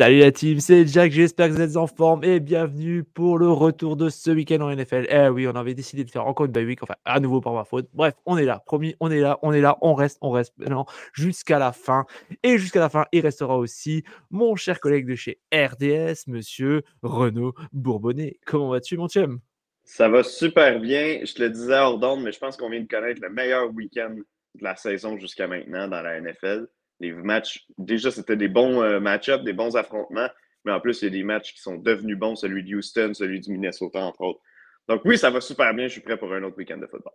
Salut la team, c'est Jack, j'espère que vous êtes en forme et bienvenue pour le retour de ce week-end en NFL. Eh oui, on avait décidé de faire encore une bye week, enfin à nouveau par ma faute. Bref, on est là, promis, on est là, on est là, on reste, on reste maintenant jusqu'à la fin. Et jusqu'à la fin, il restera aussi mon cher collègue de chez RDS, monsieur Renaud Bourbonnet. Comment vas-tu mon chum? Ça va super bien, je te le disais hors d'onde, mais je pense qu'on vient de connaître le meilleur week-end de la saison jusqu'à maintenant dans la NFL les matchs, déjà, c'était des bons euh, match-ups, des bons affrontements, mais en plus, il y a des matchs qui sont devenus bons, celui de Houston, celui du Minnesota, entre autres. Donc oui, ça va super bien, je suis prêt pour un autre week-end de football.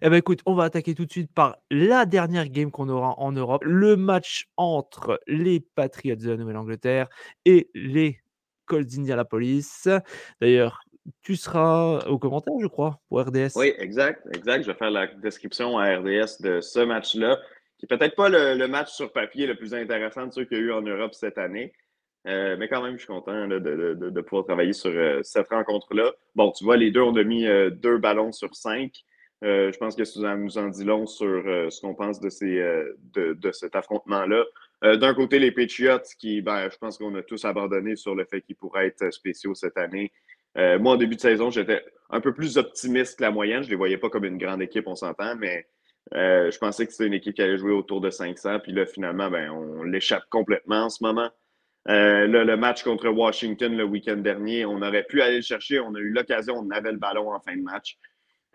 Eh bien, écoute, on va attaquer tout de suite par la dernière game qu'on aura en Europe. Le match entre les Patriots de la Nouvelle-Angleterre et les Colts d'Indianapolis. D'ailleurs, tu seras au commentaire, je crois, pour RDS. Oui, exact, exact. Je vais faire la description à RDS de ce match-là, qui n'est peut-être pas le, match sur papier le plus intéressant de ceux qu'il y a eu en Europe cette année. Euh, mais quand même, je suis content de, pouvoir travailler sur euh, cette rencontre-là. Bon, tu vois, les deux ont mis euh, deux ballons sur cinq. je pense que ça nous en dit long sur ce qu'on pense de, ces, de, cet affrontement-là. D'un côté, les Patriots, qui, ben, je pense qu'on a tous abandonné sur le fait qu'ils pourraient être spéciaux cette année. Euh, moi, en début de saison, j'étais un peu plus optimiste que la moyenne. Je ne les voyais pas comme une grande équipe, on s'entend, mais euh, je pensais que c'était une équipe qui allait jouer autour de 500. Puis là, finalement, ben, on l'échappe complètement en ce moment. Euh, le match contre Washington le week-end dernier, on aurait pu aller le chercher. On a eu l'occasion, on avait le ballon en fin de match.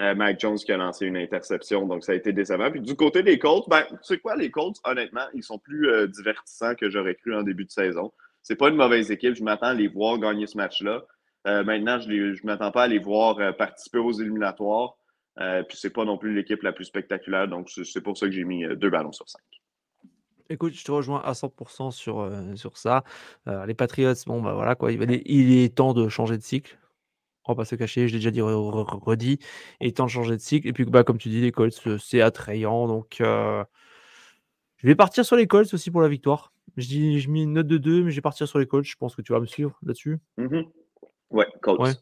Mike Jones qui a lancé une interception, donc ça a été décevant. Puis du côté des Colts, ben, tu sais quoi, les Colts, honnêtement, ils sont plus divertissants que j'aurais cru en début de saison. C'est pas une mauvaise équipe. Je m'attends à les voir gagner ce match-là. Euh, maintenant, je ne m'attends pas à les voir euh, participer aux éliminatoires. Euh, puis c'est pas non plus l'équipe la plus spectaculaire. Donc, c'est pour ça que j'ai mis deux ballons sur cinq. Écoute, je te rejoins à 100% sur, sur ça. les Patriots, bon, bah voilà, quoi. Il, est temps de changer de cycle. On va pas se cacher, je l'ai déjà dit, redit. Il est temps de changer de cycle. Et puis, bah, comme tu dis, les Colts, c'est attrayant. Donc, je vais partir sur les Colts aussi pour la victoire. Je dis, je mets une note de 2, mais je vais partir sur les Colts. Je pense que tu vas me suivre là-dessus. Mm-hmm. Ouais, Colts.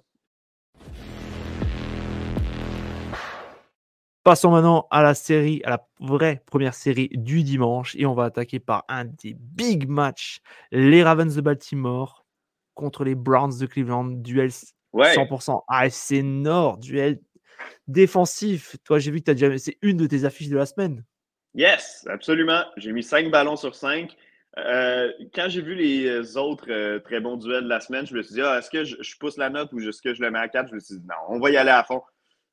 Passons maintenant à la série, à la vraie première série du dimanche. Et on va attaquer par un des big matchs. Les Ravens de Baltimore contre les Browns de Cleveland. Duel 100% AFC Nord. Duel défensif. Toi, j'ai vu que tu as déjà. C'est une de tes affiches de la semaine. Yes, absolument. J'ai mis 5 ballons sur 5. Euh, quand j'ai vu les autres euh, très bons duels de la semaine, je me suis dit, ah, est-ce que je, pousse la note ou est-ce que je le mets à 4? Je me suis dit, non, on va y aller à fond.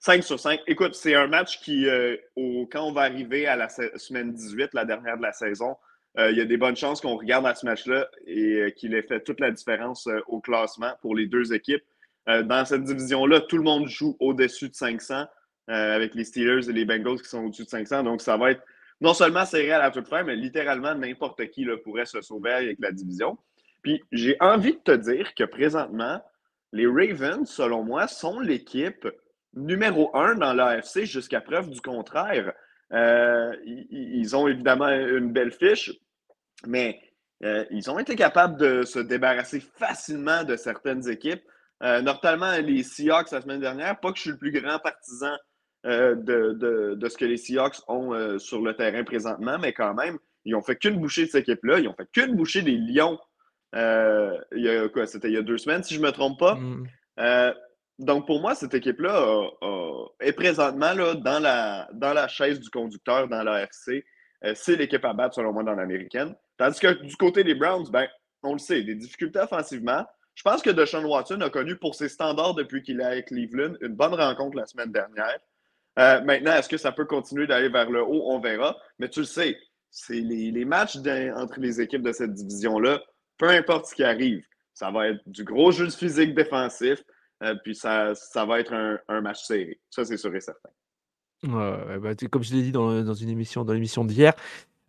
5 sur 5. Écoute, c'est un match qui, euh, quand on va arriver à la semaine 18, la dernière de la saison, il y a des bonnes chances qu'on regarde à ce match-là et qu'il ait fait toute la différence au classement pour les deux équipes. dans cette division-là, tout le monde joue au-dessus de 500 avec les Steelers et les Bengals qui sont au-dessus de 500. Donc, ça va être non seulement serré à la toute fin, mais littéralement n'importe qui pourrait se sauver avec la division. Puis j'ai envie de te dire que présentement, les Ravens, selon moi, sont l'équipe numéro un dans l'AFC jusqu'à preuve du contraire. Euh, ils ont évidemment une belle fiche, mais euh, ils ont été capables de se débarrasser facilement de certaines équipes, euh, notamment les Seahawks la semaine dernière. Pas que je suis le plus grand partisan euh, de, ce que les Seahawks ont euh, sur le terrain présentement, mais quand même, ils ont fait qu'une bouchée de cette équipe-là. Ils ont fait qu'une bouchée des Lions. Euh, il y a quoi? C'était il y a deux semaines, si je ne me trompe pas. Mm. donc, pour moi, cette équipe-là est présentement là, dans, la, dans la chaise du conducteur dans l'AFC. c'est l'équipe à battre, selon moi, dans l'américaine. Tandis que du côté des Browns, ben, on le sait, des difficultés offensivement. Je pense que Deshaun Watson a connu pour ses standards depuis qu'il est avec Cleveland une bonne rencontre la semaine dernière. Euh, maintenant, est-ce que ça peut continuer d'aller vers le haut? On verra. Mais tu le sais, c'est les, matchs entre les équipes de cette division-là, peu importe ce qui arrive, ça va être du gros jeu de physique défensif, euh, puis ça, ça va être un, match serré. Ça, c'est sûr et certain. Bah, comme je l'ai dit dans, dans une émission, dans l'émission d'hier,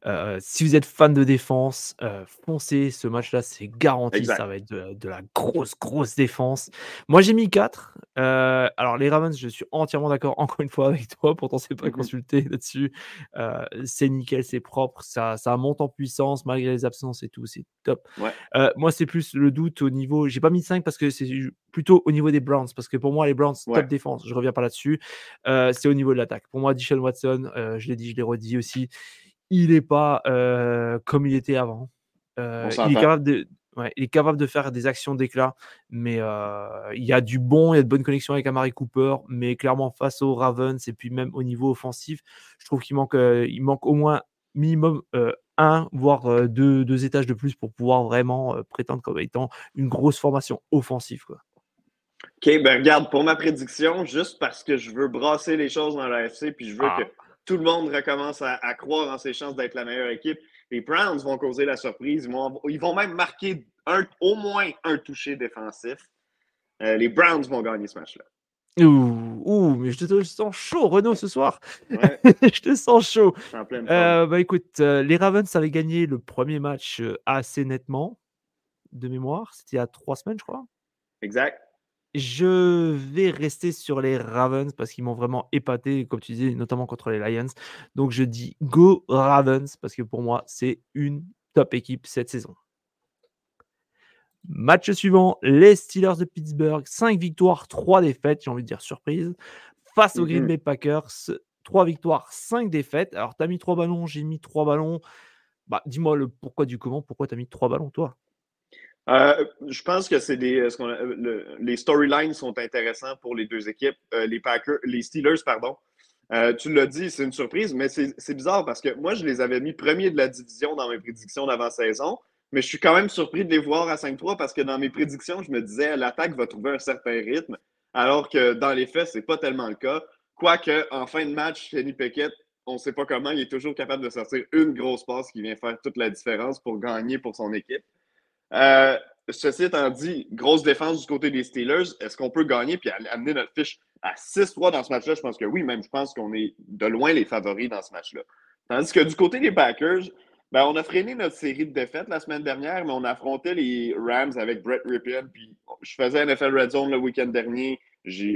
euh, si vous êtes fan de défense, euh, foncez. Ce match-là, c'est garanti. Ça va être de, la grosse, grosse défense. Moi, j'ai mis 4. Euh, alors, les Ravens, je suis entièrement d'accord, encore une fois, avec toi. Pourtant, c'est pas mmh consulté là-dessus. c'est nickel, c'est propre. Ça, ça monte en puissance malgré les absences et tout. C'est top. moi, c'est plus le doute au niveau. J'ai pas mis 5 parce que c'est plutôt au niveau des Browns. Parce que pour moi, les Browns, top défense. Je reviens pas là-dessus. c'est au niveau de l'attaque. Pour moi, Dishon Watson, je l'ai dit, je l'ai redit aussi il n'est pas comme il était avant. il, est capable de, il est capable de faire des actions d'éclat, mais il y a du bon, il y a de bonnes connexions avec Amari Cooper, mais clairement face aux Ravens et puis même au niveau offensif, je trouve qu'il manque, il manque au moins minimum un, voire deux, deux, étages de plus pour pouvoir vraiment prétendre comme étant une grosse formation offensive. Quoi. OK, ben regarde, pour ma prédiction, juste parce que je veux brasser les choses dans l'AFC, puis je veux ah. que tout le monde recommence à, croire en ses chances d'être la meilleure équipe. Les Browns vont causer la surprise. Ils vont, même marquer au moins un toucher défensif. Euh, les Browns vont gagner ce match-là. Ouh, mais je te sens chaud, Renaud, ce soir. je te sens chaud. Euh, bah écoute, euh, les Ravens avaient gagné le premier match assez nettement, de mémoire. C'était il y a trois semaines, je crois. Exact. Je vais rester sur les Ravens parce qu'ils m'ont vraiment épaté, comme tu disais, notamment contre les Lions. Donc je dis go Ravens parce que pour moi, c'est une top équipe cette saison. Match suivant, les Steelers de Pittsburgh, 5 victoires, 3 défaites, j'ai envie de dire surprise, face aux Green mmh Bay Packers, 3 victoires, 5 défaites. Alors, tu as mis 3 ballons, j'ai mis 3 ballons. Bah, dis-moi le pourquoi du comment, pourquoi tu as mis 3 ballons, toi? Euh, je pense que c'est des euh, les storylines sont intéressants pour les deux équipes, euh, les Packers, les Steelers, pardon. tu l'as dit, c'est une surprise, mais c'est bizarre parce que moi, je les avais mis premiers de la division dans mes prédictions d'avant-saison, mais je suis quand même surpris de les voir à 5-3 parce que dans mes prédictions, je me disais l'attaque va trouver un certain rythme, alors que dans les faits, c'est pas tellement le cas. Quoique, en fin de match, Kenny Pickett, on ne sait pas comment, il est toujours capable de sortir une grosse passe qui vient faire toute la différence pour gagner pour son équipe. Euh, ceci étant dit, grosse défense du côté des Steelers. Est-ce qu'on peut gagner puis amener notre fiche à 6-3 dans ce match-là? Je pense que oui, même je pense qu'on est de loin les favoris dans ce match-là. Tandis que du côté des Packers, ben, on a freiné notre série de défaites la semaine dernière, mais on affrontait les Rams avec Brett Ripien. Puis je faisais NFL Red Zone le week-end dernier.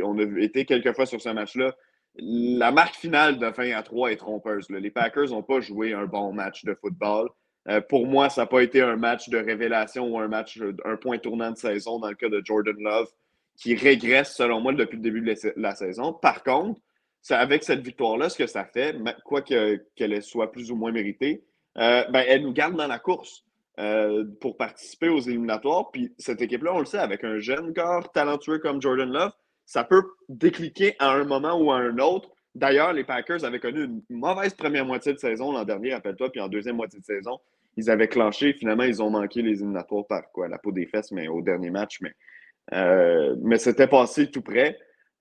On a été quelques fois sur ce match-là. La marque finale de fin à 3 est trompeuse. Les Packers n'ont pas joué un bon match de football. Euh, pour moi, ça n'a pas été un match de révélation ou un match, un point tournant de saison dans le cas de Jordan Love, qui régresse, selon moi, depuis le début de la saison. Par contre, avec cette victoire-là, ce que ça fait, quoi qu'elle soit plus ou moins méritée, euh, ben, elle nous garde dans la course euh, pour participer aux éliminatoires. Puis cette équipe-là, on le sait, avec un jeune corps talentueux comme Jordan Love, ça peut décliquer à un moment ou à un autre. D'ailleurs, les Packers avaient connu une mauvaise première moitié de saison l'an dernier, rappelle-toi, puis en deuxième moitié de saison, ils avaient clanché. Finalement, ils ont manqué les éliminatoires par? La peau des fesses, mais au dernier match. Mais, euh, mais c'était passé tout près.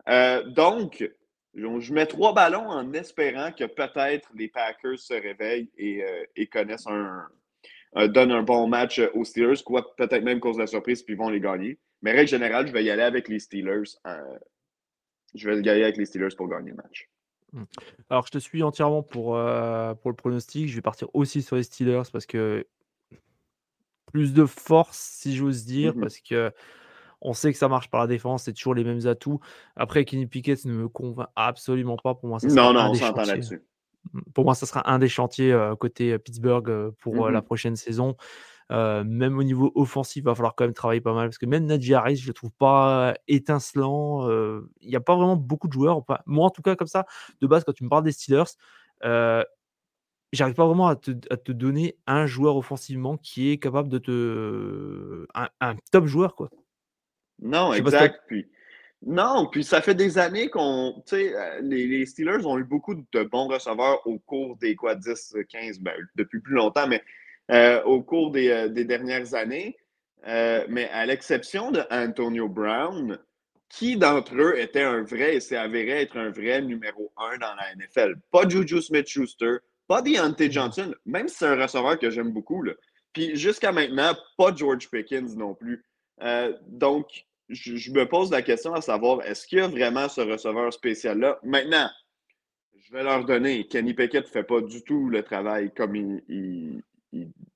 Euh, donc, je mets trois ballons en espérant que peut-être les Packers se réveillent et, euh, connaissent un, donnent un bon match aux Steelers, quoi peut-être même cause de la surprise, puis vont les gagner. Mais règle générale, je vais y aller avec les Steelers. je vais y aller avec les Steelers pour gagner le match. Mmh. Alors, je te suis entièrement pour, euh, pour le pronostic. Je vais partir aussi sur les Steelers parce que plus de force, si j'ose dire, mmh parce que on sait que ça marche par la défense, c'est toujours les mêmes atouts. Après, Kenny Pickett ne me convainc absolument pas. Pour moi, ça Non, non, on s'entend là-dessus. Mmh, pour moi, ça sera un des chantiers euh, côté euh, Pittsburgh pour la prochaine saison. Euh, même au niveau offensif, il va falloir quand même travailler pas mal parce que même Najee Harris, je le trouve pas étincelant. Euh, il n'y a pas vraiment beaucoup de joueurs. moi, en tout cas, comme ça, de base, quand tu me parles des Steelers, euh, j'arrive pas vraiment à te, donner un joueur offensivement qui est capable de te. un, top joueur, quoi. Non, exact. Puis, Non, puis ça fait des années qu'on. Tu sais, euh, les, Steelers ont eu beaucoup de bons receveurs au cours des quoi, 10, 15, ben, depuis plus longtemps, mais euh, au cours des, euh, dernières années. mais à l'exception de Antonio Brown, qui d'entre eux était un vrai et s'est avéré être un vrai numéro un dans la NFL? Pas Juju Smith-Schuster, pas Deontay Johnson, même si c'est un receveur que j'aime beaucoup. Là. Puis jusqu'à maintenant, pas George Pickens non plus. donc, je, me pose la question à savoir, est-ce qu'il y a vraiment ce receveur spécial-là? Maintenant, je vais leur donner. Kenny Pickett ne fait pas du tout le travail comme, il,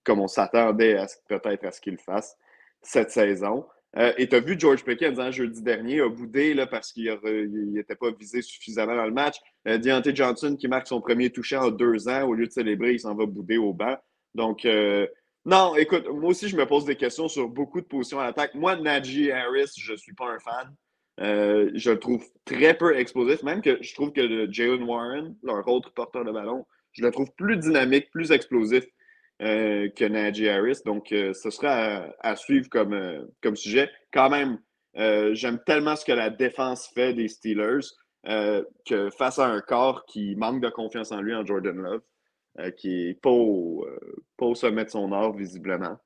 comme on s'attendait peut-être à ce qu'il fasse cette saison. Euh, et tu as vu George Pickett hein, jeudi dernier, a boudé là, parce qu'il n'était pas visé suffisamment dans le match. Euh, Deontay Johnson qui marque son premier toucher en deux ans, au lieu de célébrer, il s'en va bouder au banc. Donc, euh, non, écoute, moi aussi, je me pose des questions sur beaucoup de positions à l'attaque. Moi, Najee Harris, je ne suis pas un fan. Je le trouve très peu explosif, même que je trouve que Jalen Warren, leur autre porteur de ballon, je le trouve plus dynamique, plus explosif euh, que Najee Harris. Donc, euh, ce sera à, suivre comme, comme sujet. Quand même, j'aime tellement ce que la défense fait des Steelers que face à un corps qui manque de confiance en lui, en Jordan Love, euh, qui n'est pas, euh, pas, au sommet de son art, visiblement.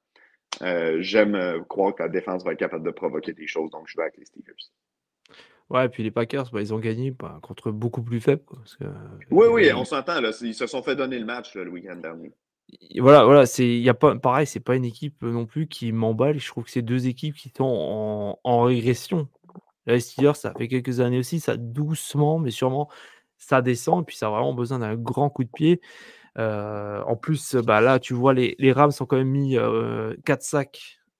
Euh, j'aime croire que la défense va être capable de provoquer des choses, donc je vais avec les Steelers. Ouais, et puis les Packers, bah, ils ont gagné bah, contre beaucoup plus faibles. oui, oui, on s'entend. Ils se sont fait donner le match le week-end dernier. Voilà, voilà, c'est y a pas pareil, c'est pas une équipe non plus qui m'emballe. Je trouve que c'est deux équipes qui sont en, en régression. Les Steelers, ça fait quelques années aussi, ça doucement, mais sûrement, ça descend. Et puis ça a vraiment besoin d'un grand coup de pied. Euh, en plus, bah, là, tu vois, les, les Rams ont quand même mis 4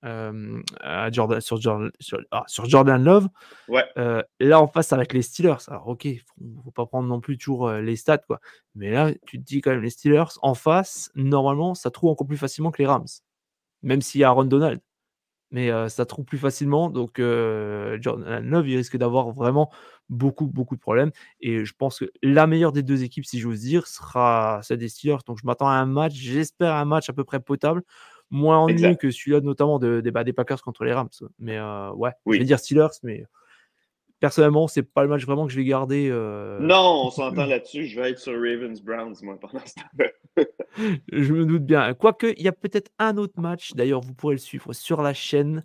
euh, à Jordan, sur, Jordan, ah, sur, Jordan Love. Ouais. Euh, là, en face, avec les Steelers. Alors, ok, faut, faut pas prendre non plus toujours les stats, quoi. Mais là, tu te dis quand même, les Steelers, en face, normalement, ça trouve encore plus facilement que les Rams. Même s'il y a Aaron Donald mais ça trouve plus facilement. Donc, Jordan Love, il risque d'avoir vraiment beaucoup, beaucoup de problèmes. Et je pense que la meilleure des deux équipes, si j'ose dire, sera celle des Steelers. Donc, je m'attends à un match, j'espère un match à peu près potable. Moins ennuyeux que celui-là, notamment de, bah, des Packers contre les Rams. Mais ouais, je vais dire Steelers, mais personnellement, c'est pas le match vraiment que je vais garder. Euh, non, on s'entend là-dessus. Je vais être sur Ravens Browns, moi, pendant ce temps je me doute bien. Quoique, il y a peut-être un autre match. D'ailleurs, vous pourrez le suivre sur la chaîne.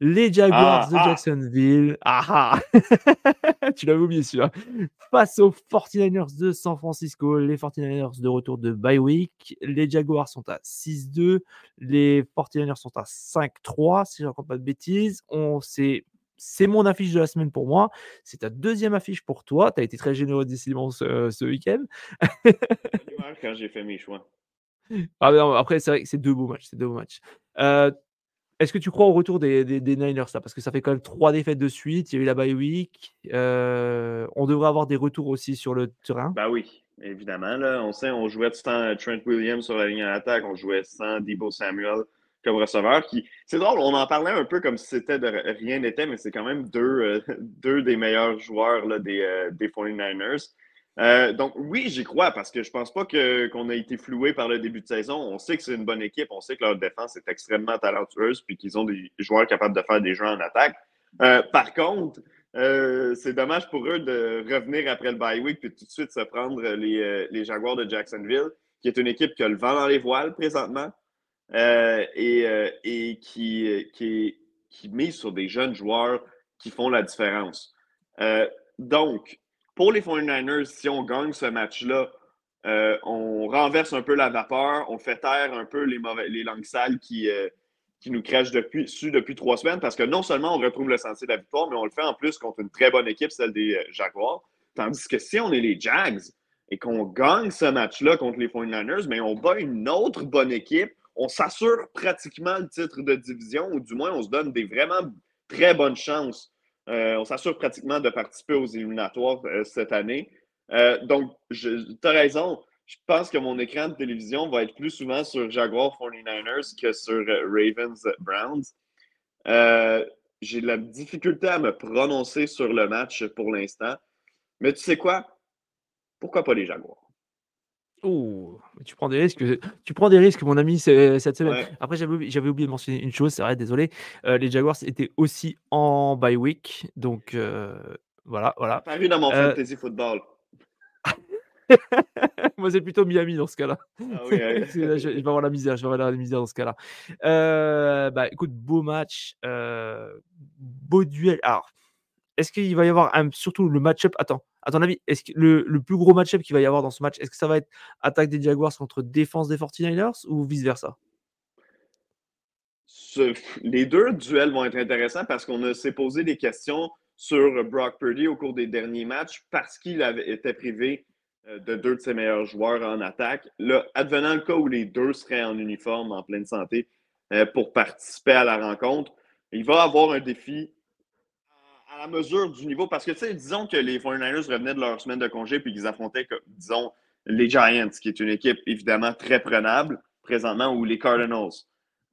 Les Jaguars ah, de ah. Jacksonville. Ah, ah. Tu l'avais oublié celui-là. Face aux 49ers de San Francisco. Les 49ers de retour de bye week. Les Jaguars sont à 6-2. Les 49ers sont à 5-3, si je ne raconte pas de bêtises. On s'est c'est mon affiche de la semaine pour moi. C'est ta deuxième affiche pour toi. Tu as été très généreux décidément ce, ce week-end. quand j'ai fait mes choix. Ah, après, c'est vrai que c'est deux beaux matchs. C'est deux beaux matchs. Euh, est-ce que tu crois au retour des, des, Niners là? Parce que ça fait quand même trois défaites de suite. Il y a eu la bye week. Euh, on devrait avoir des retours aussi sur le terrain. Bah oui, évidemment. Là, on sait, on jouait le temps Trent Williams sur la ligne à l'attaque. On jouait sans Debo Samuel comme receveur. Qui, c'est drôle, on en parlait un peu comme si c'était de rien n'était, mais c'est quand même deux, euh, deux des meilleurs joueurs là, des, euh, des 49ers. Euh, donc oui, j'y crois parce que je pense pas que, qu'on a été floué par le début de saison. On sait que c'est une bonne équipe, on sait que leur défense est extrêmement talentueuse puis qu'ils ont des joueurs capables de faire des jeux en attaque. par contre, c'est dommage pour eux de revenir après le bye week puis tout de suite se prendre les, les Jaguars de Jacksonville, qui est une équipe qui a le vent dans les voiles présentement. Euh, et, euh, et qui, euh, qui, qui, mise sur des jeunes joueurs qui font la différence. donc, pour les 49ers, si on gagne ce match-là, on renverse un peu la vapeur, on fait taire un peu les, langues sales qui, qui nous crachent depuis, dessus depuis trois semaines parce que non seulement on retrouve le sentier de la victoire, mais on le fait en plus contre une très bonne équipe, celle des Jaguars. Tandis que si on est les Jags et qu'on gagne ce match-là contre les 49ers, mais on bat une autre bonne équipe, on s'assure pratiquement le titre de division, ou du moins on se donne des vraiment très bonnes chances. Euh, on s'assure pratiquement de participer aux éliminatoires euh, cette année. Euh, donc, tu as raison. Je pense que mon écran de télévision va être plus souvent sur Jaguar 49ers que sur Ravens Browns. J'ai de la difficulté à me prononcer sur le match pour l'instant. Mais tu sais quoi? Pourquoi pas les Jaguars? Oh, tu prends des risques, tu prends des risques, mon ami, cette semaine. Après, j'avais oublié, oublié de mentionner une chose, c'est vrai, désolé. les Jaguars étaient aussi en bye week, donc voilà, voilà. Paru dans mon fantasy football. Moi, c'est plutôt Miami dans ce cas-là. Ah je, vais avoir la misère, je vais avoir la misère dans ce cas-là. Euh, bah, écoute, beau match, euh, beau duel. Alors, est-ce qu'il va y avoir un, surtout le match-up? Attends, à ton avis, est-ce que le, plus gros match-up qu'il va y avoir dans ce match, est-ce que ça va être attaque des Jaguars contre défense des 49ers ou vice-versa? Les deux duels vont être intéressants parce qu'on s'est posé des questions sur Brock Purdy au cours des derniers matchs parce qu'il avait été privé euh, de deux de ses meilleurs joueurs en attaque. Là, advenant le cas où les deux seraient en uniforme, en pleine santé, euh, pour participer à la rencontre, il va avoir un défi à la mesure du niveau. Parce que, tu sais, disons que les 49ers revenaient de leur semaine de congé puis qu'ils affrontaient, disons, les Giants, qui est une équipe évidemment très prenable présentement, ou les Cardinals.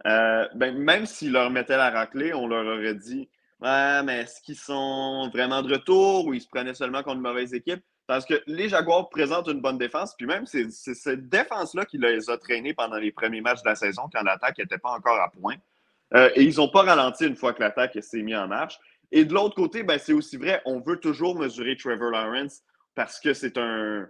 Euh, ben, même s'ils leur mettaient la raclée, on leur aurait dit Ouais, mais est-ce qu'ils sont vraiment de retour ou ils se prenaient seulement contre une mauvaise équipe? Parce que les Jaguars présentent une bonne défense, puis même c'est cette défense-là qui les a traînés pendant les premiers matchs de la saison quand l'attaque n'était pas encore à point. Euh, et ils n'ont pas ralenti une fois que l'attaque s'est mise en marche. Et de l'autre côté, ben, c'est aussi vrai, on veut toujours mesurer Trevor Lawrence parce que c'est un,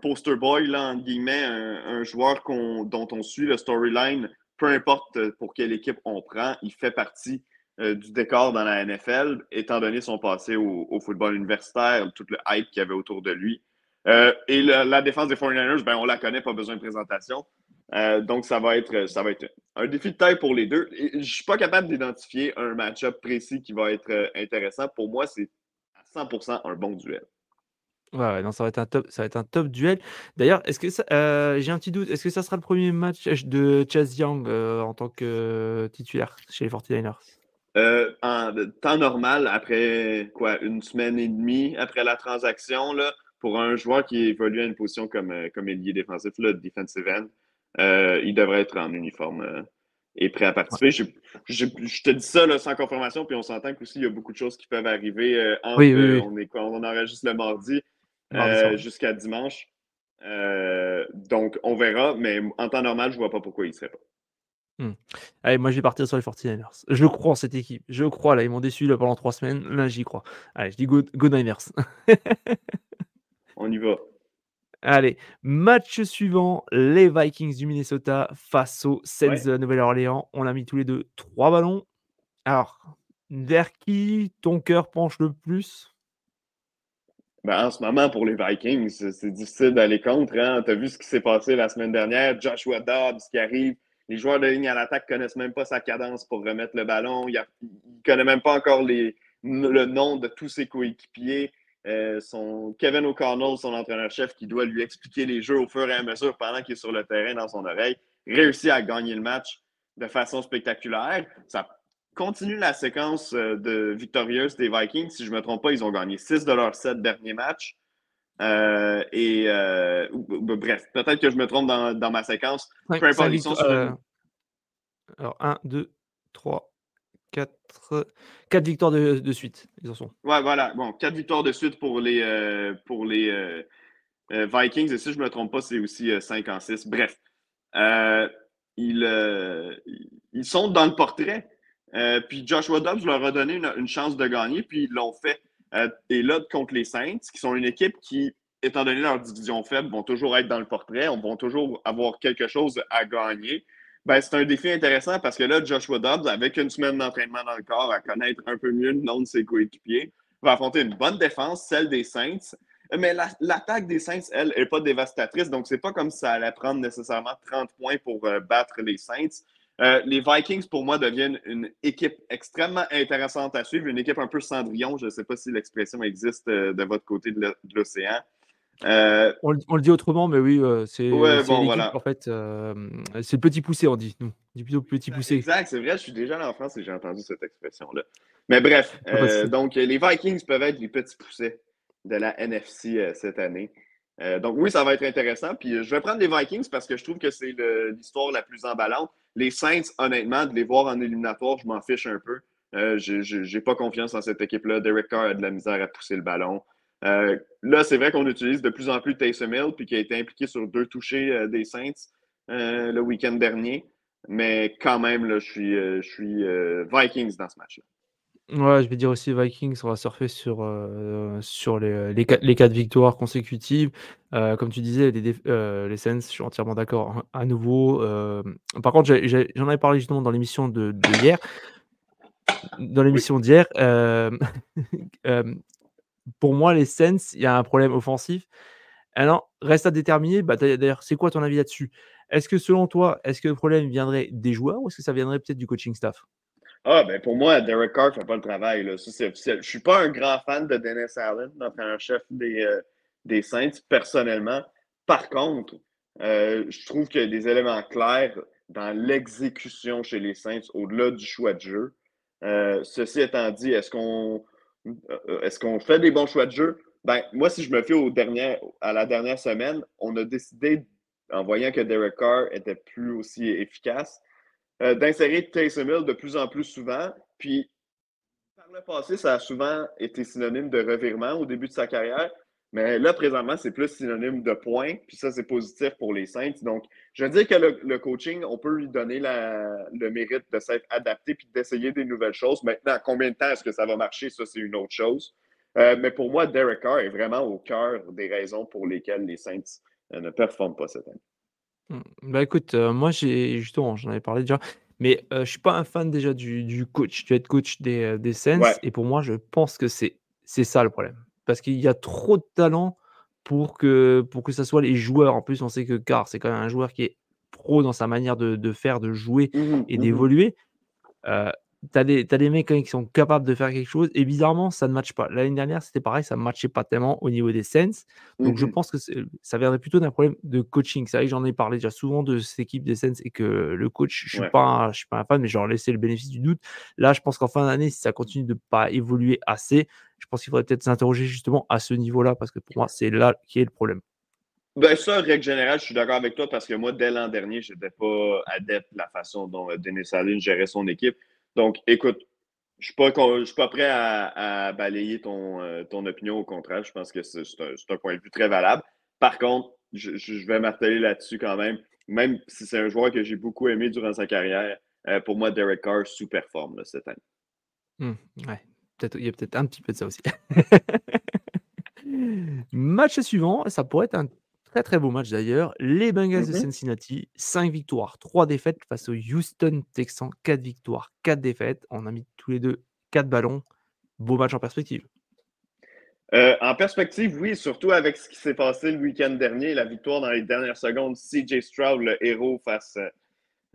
poster boy, là, guillemets, un, joueur dont on suit le storyline, peu importe pour quelle équipe on prend, il fait partie euh, du décor dans la NFL, étant donné son passé au, football universitaire, tout le hype qu'il y avait autour de lui. Euh, et la, défense des 49ers, ben, on la connaît, pas besoin de présentation. Euh, donc, ça va, être, ça va être un défi de taille pour les deux. je ne suis pas capable d'identifier un match-up précis qui va être intéressant. Pour moi, c'est à 100% un bon duel. Ouais, non, ça va être un top, ça va être un top duel. D'ailleurs, est-ce que j'ai un petit doute, est-ce que ça sera le premier match de Chase Young en tant que titulaire chez les 49ers euh, en temps normal, après quoi, une semaine et demie après la transaction, là, pour un joueur qui évolue à une position comme, euh, comme ailier défensif, là, defensive end, euh, il devrait être en uniforme et prêt à participer. Je, te dis ça là, sans confirmation, puis on s'entend qu'aussi il y a beaucoup de choses qui peuvent arriver entre, oui, On, est, on enregistre le mardi, jusqu'à dimanche. donc, on verra, mais en temps normal, je ne vois pas pourquoi il ne serait pas. Mmh. Allez, moi je vais partir sur les 49ers. Je crois en cette équipe. Je crois là, ils m'ont déçu là, pendant trois semaines. Là, j'y crois. Allez, je dis go, go Niners. On y va. Allez, match suivant, les Vikings du Minnesota face aux Saints de Nouvelle-Orléans. On a mis tous les deux trois ballons. Alors, vers qui ton cœur penche le plus? Ben, en ce moment, pour les Vikings, c'est difficile d'aller contre. Hein? Tu as vu ce qui s'est passé la semaine dernière? Joshua Dobbs qui arrive les joueurs de ligne à l'attaque ne connaissent même pas sa cadence pour remettre le ballon. Il ne connaît même pas encore le nom de tous ses coéquipiers. Euh, son Kevin O'Connell, son entraîneur-chef, qui doit lui expliquer les jeux au fur et à mesure pendant qu'il est sur le terrain dans son oreille, réussit à gagner le match de façon spectaculaire. Ça continue la séquence euh, de victorieuse des Vikings. Si je ne me trompe pas, ils ont gagné 6 de leurs 7 derniers matchs. Euh, et euh, bref, peut-être que je me trompe dans, ma séquence. Peu importe, ils sont euh, Alors, 1, 2, 3, 4, 4 victoires de, suite. Ils en sont. Ouais, voilà. Bon, 4 victoires de suite pour les, pour les Vikings. Et si je ne me trompe pas, c'est aussi 5 en 6. Bref. Ils, ils, sont dans le portrait. puis Joshua Dobbs leur a donné une chance de gagner, puis ils l'ont fait. Euh, et là, contre les Saints, qui sont une équipe qui, étant donné leur division faible, vont toujours être dans le portrait, on vont toujours avoir quelque chose à gagner. Ben, c'est un défi intéressant parce que là, Joshua Dobbs, avec une semaine d'entraînement dans le corps, à connaître un peu mieux le nom de ses coéquipiers, va affronter une bonne défense, celle des Saints. Mais l'attaque des Saints, elle, n'est pas dévastatrice, donc c'est pas comme si ça allait prendre nécessairement 30 points pour euh, battre les Saints. Euh, les Vikings, pour moi, deviennent une équipe extrêmement intéressante à suivre, une équipe un peu cendrillon. Je ne sais pas si l'expression existe euh, de votre côté de l'océan. Euh, on, le dit autrement, mais oui, c'est en fait, c'est le petit poussé, on dit, nous. On dit plutôt petit ben, poussé. Exact, c'est vrai, je suis déjà allé en France et j'ai entendu cette expression-là. Mais bref, donc les Vikings peuvent être les petits poussés de la NFC cette année. donc oui, ça va être intéressant. Puis je vais prendre les Vikings parce que je trouve que c'est l'histoire la plus emballante. Les Saints, honnêtement, de les voir en éliminatoire, je m'en fiche un peu. Euh, je n'ai pas confiance en cette équipe-là. Derek Carr a de la misère à pousser le ballon. Là, c'est vrai qu'on utilise de plus en plus Taysom Hill, puis qui a été impliqué sur deux touchés des Saints le week-end dernier. Mais quand même, là, je suis, je suis Vikings dans ce match-là. Ouais, je vais dire aussi Vikings, on va surfer sur, euh, sur les, les, quatre, les quatre victoires consécutives. Euh, comme tu disais, les, euh, les Saints, je suis entièrement d'accord hein, à nouveau. par contre, j'en avais parlé justement dans l'émission de, hier. Dans l'émission d'hier, pour moi, les Saints, il y a un problème offensif. Alors, reste à déterminer. Bah, D'ailleurs, c'est quoi ton avis là-dessus? Est-ce que selon toi, est-ce que le problème viendrait des joueurs ou est-ce que ça viendrait peut-être du coaching staff? Ah, ben pour moi, Derek Carr ne fait pas le travail. Je ne suis pas un grand fan de Dennis Allen, l'entraîneur-chef des, euh, des Saints, personnellement. Par contre, euh, je trouve qu'il y a des éléments clairs dans l'exécution chez les Saints au-delà du choix de jeu. Euh, ceci étant dit, est-ce qu'on est qu'on fait des bons choix de jeu? Ben, moi, si je me fie au à la dernière semaine, on a décidé, en voyant que Derek Carr était plus aussi efficace, euh, d'insérer Taysom Hill de plus en plus souvent. Puis, par le passé, ça a souvent été synonyme de revirement au début de sa carrière. Mais là, présentement, c'est plus synonyme de points. Puis ça, c'est positif pour les Saints. Donc, je veux dire que le, coaching, on peut lui donner le mérite de s'être adapté puis d'essayer des nouvelles choses. Maintenant, combien de temps est-ce que ça va marcher? Ça, c'est une autre chose. Euh, mais pour moi, Derek Carr est vraiment au cœur des raisons pour lesquelles les Saints euh, ne performent pas cette année. Bah, écoute, moi j'ai justement, j'en avais parlé déjà, mais je suis pas un fan déjà du du coach, du head coach des, des Saints et pour moi, je pense que c'est ça le problème. Parce qu'il y a trop de talent pour que pour que ça soit les joueurs. En plus, on sait que Carr, c'est quand même un joueur qui est pro dans sa manière de de faire, de jouer mmh et mmh d'évoluer tu as, des mecs qui sont capables de faire quelque chose et bizarrement, ça ne matche pas. L'année dernière, c'était pareil, ça ne matchait pas tellement au niveau des Sens. Donc, je mmh pense que ça viendrait plutôt d'un problème de coaching. C'est vrai que j'en ai parlé déjà souvent de cette équipe des Sens et que le coach, je ne suis, pas un, suis pas un fan, mais leur laissé le bénéfice du doute. Là, je pense qu'en fin d'année, si ça continue de ne pas évoluer assez, je pense qu'il faudrait peut-être s'interroger justement à ce niveau-là parce que pour moi, c'est là qui est le problème. Ben ça, règle générale, je suis d'accord avec toi parce que moi, dès l'an dernier, je n'étais pas adepte de la façon dont euh, Denis Allen gérait son équipe. Donc, écoute, je ne suis, pas prêt à, balayer ton, euh, ton, opinion. Au contraire, je pense que c'est un, point de vue très valable. Par contre, je, vais marteler là-dessus quand même. Même si c'est un joueur que j'ai beaucoup aimé durant sa carrière, euh, pour moi, Derek Carr sous-performe cette année. Mmh, il y a peut-être un petit peu de ça aussi. Match suivant, ça pourrait être un Très très beau match d'ailleurs. Les Bengals de Cincinnati, 5 victoires, 3 défaites face aux Houston Texans, 4 victoires, 4 défaites. On a mis tous les deux 4 ballons. Beau match en perspective. Euh, en perspective, oui, surtout avec ce qui s'est passé le week-end dernier, la victoire dans les dernières secondes, CJ Stroud, le héros face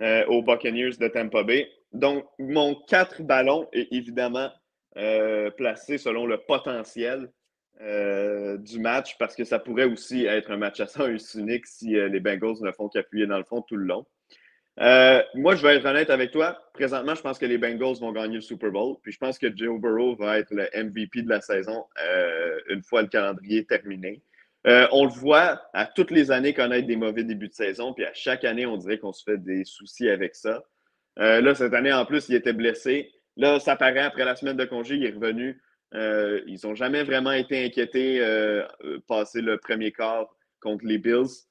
euh, aux Buccaneers de Tampa Bay. Donc, mon 4 ballons est évidemment euh, placé selon le potentiel euh, du match parce que ça pourrait aussi être un match à sens unique si euh, les Bengals ne font qu'appuyer dans le fond tout le long. Euh, moi, je vais être honnête avec toi. Présentement, je pense que les Bengals vont gagner le Super Bowl. Puis je pense que Joe Burrow va être le MVP de la saison une fois le calendrier terminé. on le voit à toutes les années connaître des mauvais débuts de saison. Puis à chaque année, on dirait qu'on se fait des soucis avec ça. là, cette année, en plus, il était blessé. Là, ça paraît après la semaine de congé, il est revenu. Euh, ils n'ont jamais vraiment été inquiétés euh, euh, passer le premier quart contre les Bills.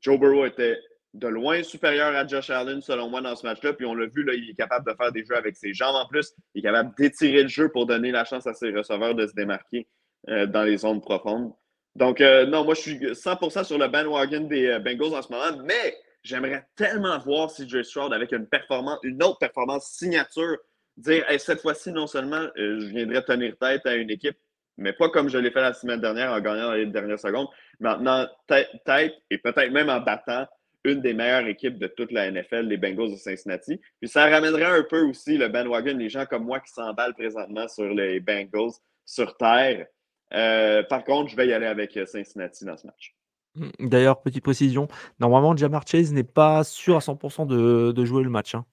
Joe Burrow était de loin supérieur à Josh Allen, selon moi, dans ce match-là. Puis on l'a vu, là, il est capable de faire des jeux avec ses jambes en plus. Il est capable d'étirer le jeu pour donner la chance à ses receveurs de se démarquer dans les zones profondes. Donc, non, moi, je suis 100% sur le bandwagon des Bengals en ce moment, mais j'aimerais tellement voir CJ Stroud avec une performance, une autre performance signature dire cette fois-ci, non seulement euh, je viendrai tenir tête à une équipe, mais pas comme je l'ai fait la semaine dernière en gagnant les dernières secondes. Maintenant, tête, et peut-être même en battant une des meilleures équipes de toute la NFL, les Bengals de Cincinnati. Puis ça ramènerait un peu aussi le bandwagon, les gens comme moi qui s'emballent présentement sur les Bengals sur terre. Euh, par contre, je vais y aller avec Cincinnati dans ce match. Mmh, d'ailleurs, petite précision, normalement, Jamar Chase n'est pas sûr à 100% de, jouer le match. Hein.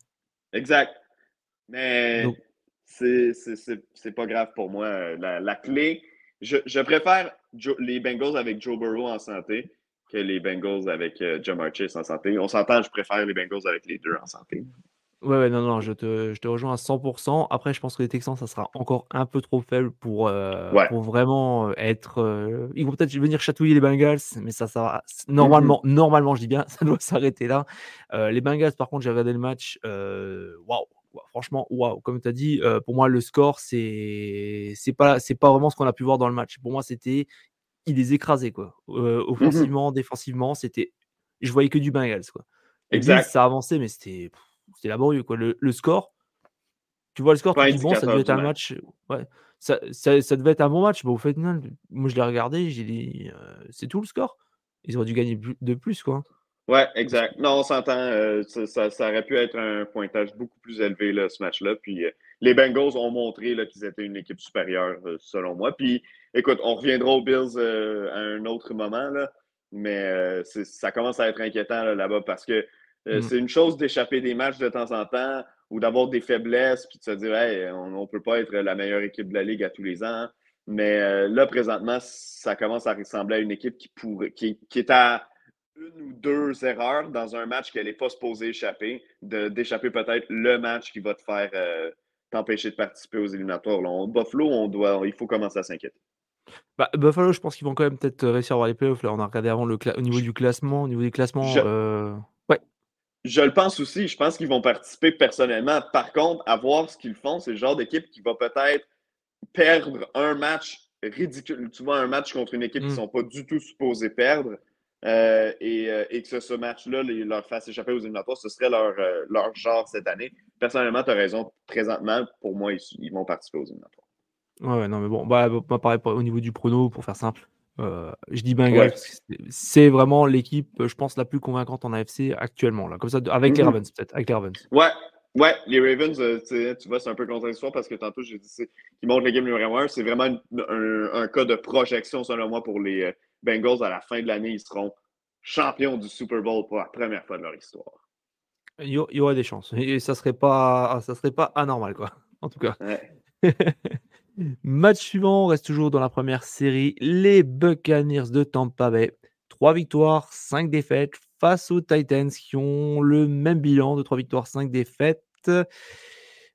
Exact. Mais c'est pas grave pour moi. La, clé, je, préfère les Bengals avec Joe Burrow en santé que les Bengals avec euh, John Chase en santé. On s'entend, je préfère les Bengals avec les deux en santé. Ouais, ouais, non, non, je te, je te rejoins à 100%. Après, je pense que les Texans, ça sera encore un peu trop faible pour, euh, Ouais. pour vraiment euh, être. euh, ils vont peut-être venir chatouiller les Bengals, mais ça, ça va- Mhm. normalement, normalement, je dis bien, ça doit s'arrêter là. Euh, les Bengals, par contre, j'ai regardé le match. euh, Waouh, Franchement, waouh. Comme tu as dit, euh, pour moi, le score, c'est c'est pas, c'est pas vraiment ce qu'on a pu voir dans le match. Pour moi, c'était. Il les écrasait, quoi. Euh, Mhm. offensivement, défensivement, c'était. Je voyais que du Bengals, quoi. Exact. ça avançait, mais c'était laborieux. Quoi. Le, le score, tu vois le score, tu dis bon, ça devait être un match. Ouais, ça, ça, ça devait être un bon match. Bon, au final, moi je l'ai regardé, j'ai dit euh, c'est tout le score. Ils auraient dû gagner de plus, quoi. Ouais, exact. Non, on s'entend. euh, ça, ça- ça aurait pu être un pointage beaucoup plus élevé, là, ce match-là. Puis euh, les Bengals ont montré qu'ils étaient une équipe supérieure, euh, selon moi. Puis écoute, on reviendra aux Bills à un autre moment, là, mais ça commence à être inquiétant là, là-bas parce que Mm. c'est une chose d'échapper des matchs de temps en temps ou d'avoir des faiblesses puis de se dire hey, on ne peut pas être la meilleure équipe de la Ligue à tous les ans. Mais là, présentement, ça commence à ressembler à une équipe qui, pourrait, qui, qui est à une ou deux erreurs dans un match qu'elle n'est pas supposée échapper, d'échapper peut-être le match qui va te faire euh, t'empêcher de participer aux éliminatoires. Là, on- Buffalo, on doit, il faut commencer à s'inquiéter. Bah, Buffalo, je pense qu'ils vont quand même peut-être réussir à avoir les playoffs. Là, on a regardé avant le au niveau du classement. Au niveau des classements, Je- euh, ouais. Je le pense aussi. Je pense qu'ils vont participer personnellement. Par contre, à voir ce qu'ils font, c'est le genre d'équipe qui va peut-être perdre un match ridicule. Tu vois, un match contre une équipe Mm. qu'ils ne sont pas du tout supposés perdre. Euh, et, euh, et que ce, ce match-là leur fasse échapper aux éliminatoires, ce serait leur, euh, leur genre cette année. Personnellement, tu as raison. Présentement, pour moi, ils, ils vont participer aux éliminatoires. Ouais, non, mais bon, bah, bah, pareil pour- au niveau du prono, pour faire simple. euh, je dis Bengals Ouais. c'est- vraiment l'équipe, je pense, la plus convaincante en AFC actuellement. Là. Comme ça, avec les Mhm. Ravens, peut-être. Avec les Ravens. Ouais, ouais, les Ravens, euh, tu vois, c'est un peu contradictoire parce que tantôt, j'ai dit qu'ils montrent le game numéro 1. C'est vraiment une- un, un cas de projection, selon moi, pour les Bengals. À la fin de l'année, ils seront champions du Super Bowl pour la première fois de leur histoire. Il y, aurait des chances. Et ça serait pas, ça serait pas anormal, quoi. En tout cas. Ouais. Match suivant, on reste toujours dans la première série. Les Buccaneers de Tampa Bay. 3 victoires, 5 défaites face aux Titans qui ont le même bilan de 3 victoires, 5 défaites.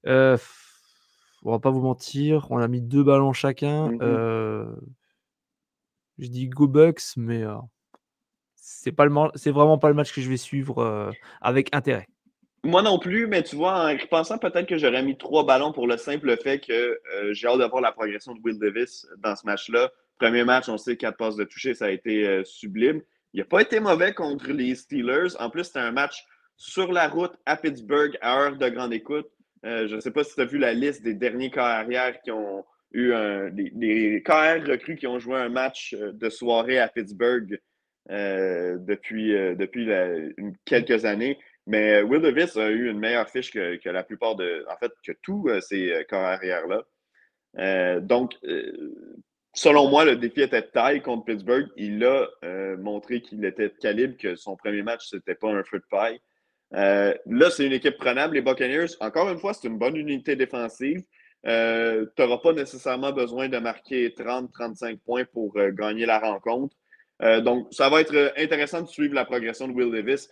Euh, on va pas vous mentir, on a mis deux ballons chacun. Mhm. Euh, je dis Go Bucks, mais euh, c'est vraiment pas le match que je vais suivre euh, avec intérêt. Moi non plus, mais tu vois, en repensant, peut-être que j'aurais mis trois ballons pour le simple fait que euh, j'ai hâte de voir la progression de Will Davis dans ce match-là. Premier match, on sait quatre passes de toucher, ça a été sublime. Il n'a pas été mauvais contre les Steelers. En plus, c'était un match sur la route à Pittsburgh à heure de grande écoute. Je ne sais pas si tu as vu la liste des derniers carrières qui ont eu un, des, des recrues qui ont joué un match euh, de soirée à Pittsburgh euh, depuis, euh, depuis quelques années. Mais Will Davis a eu une meilleure fiche que, que la plupart de. En fait, que tous ces carrières-là. Donc, selon moi, le défi était de taille contre Pittsburgh. Il a montré qu'il était de calibre, que son premier match, c'était pas un feu de paille. Là, c'est une équipe prenable, les Buccaneers. Encore une fois, c'est une bonne unité défensive. Euh, tu n'auras pas nécessairement besoin de marquer 30-35 points pour euh, gagner la rencontre. Euh, donc, ça va être intéressant de suivre la progression de Will Davis.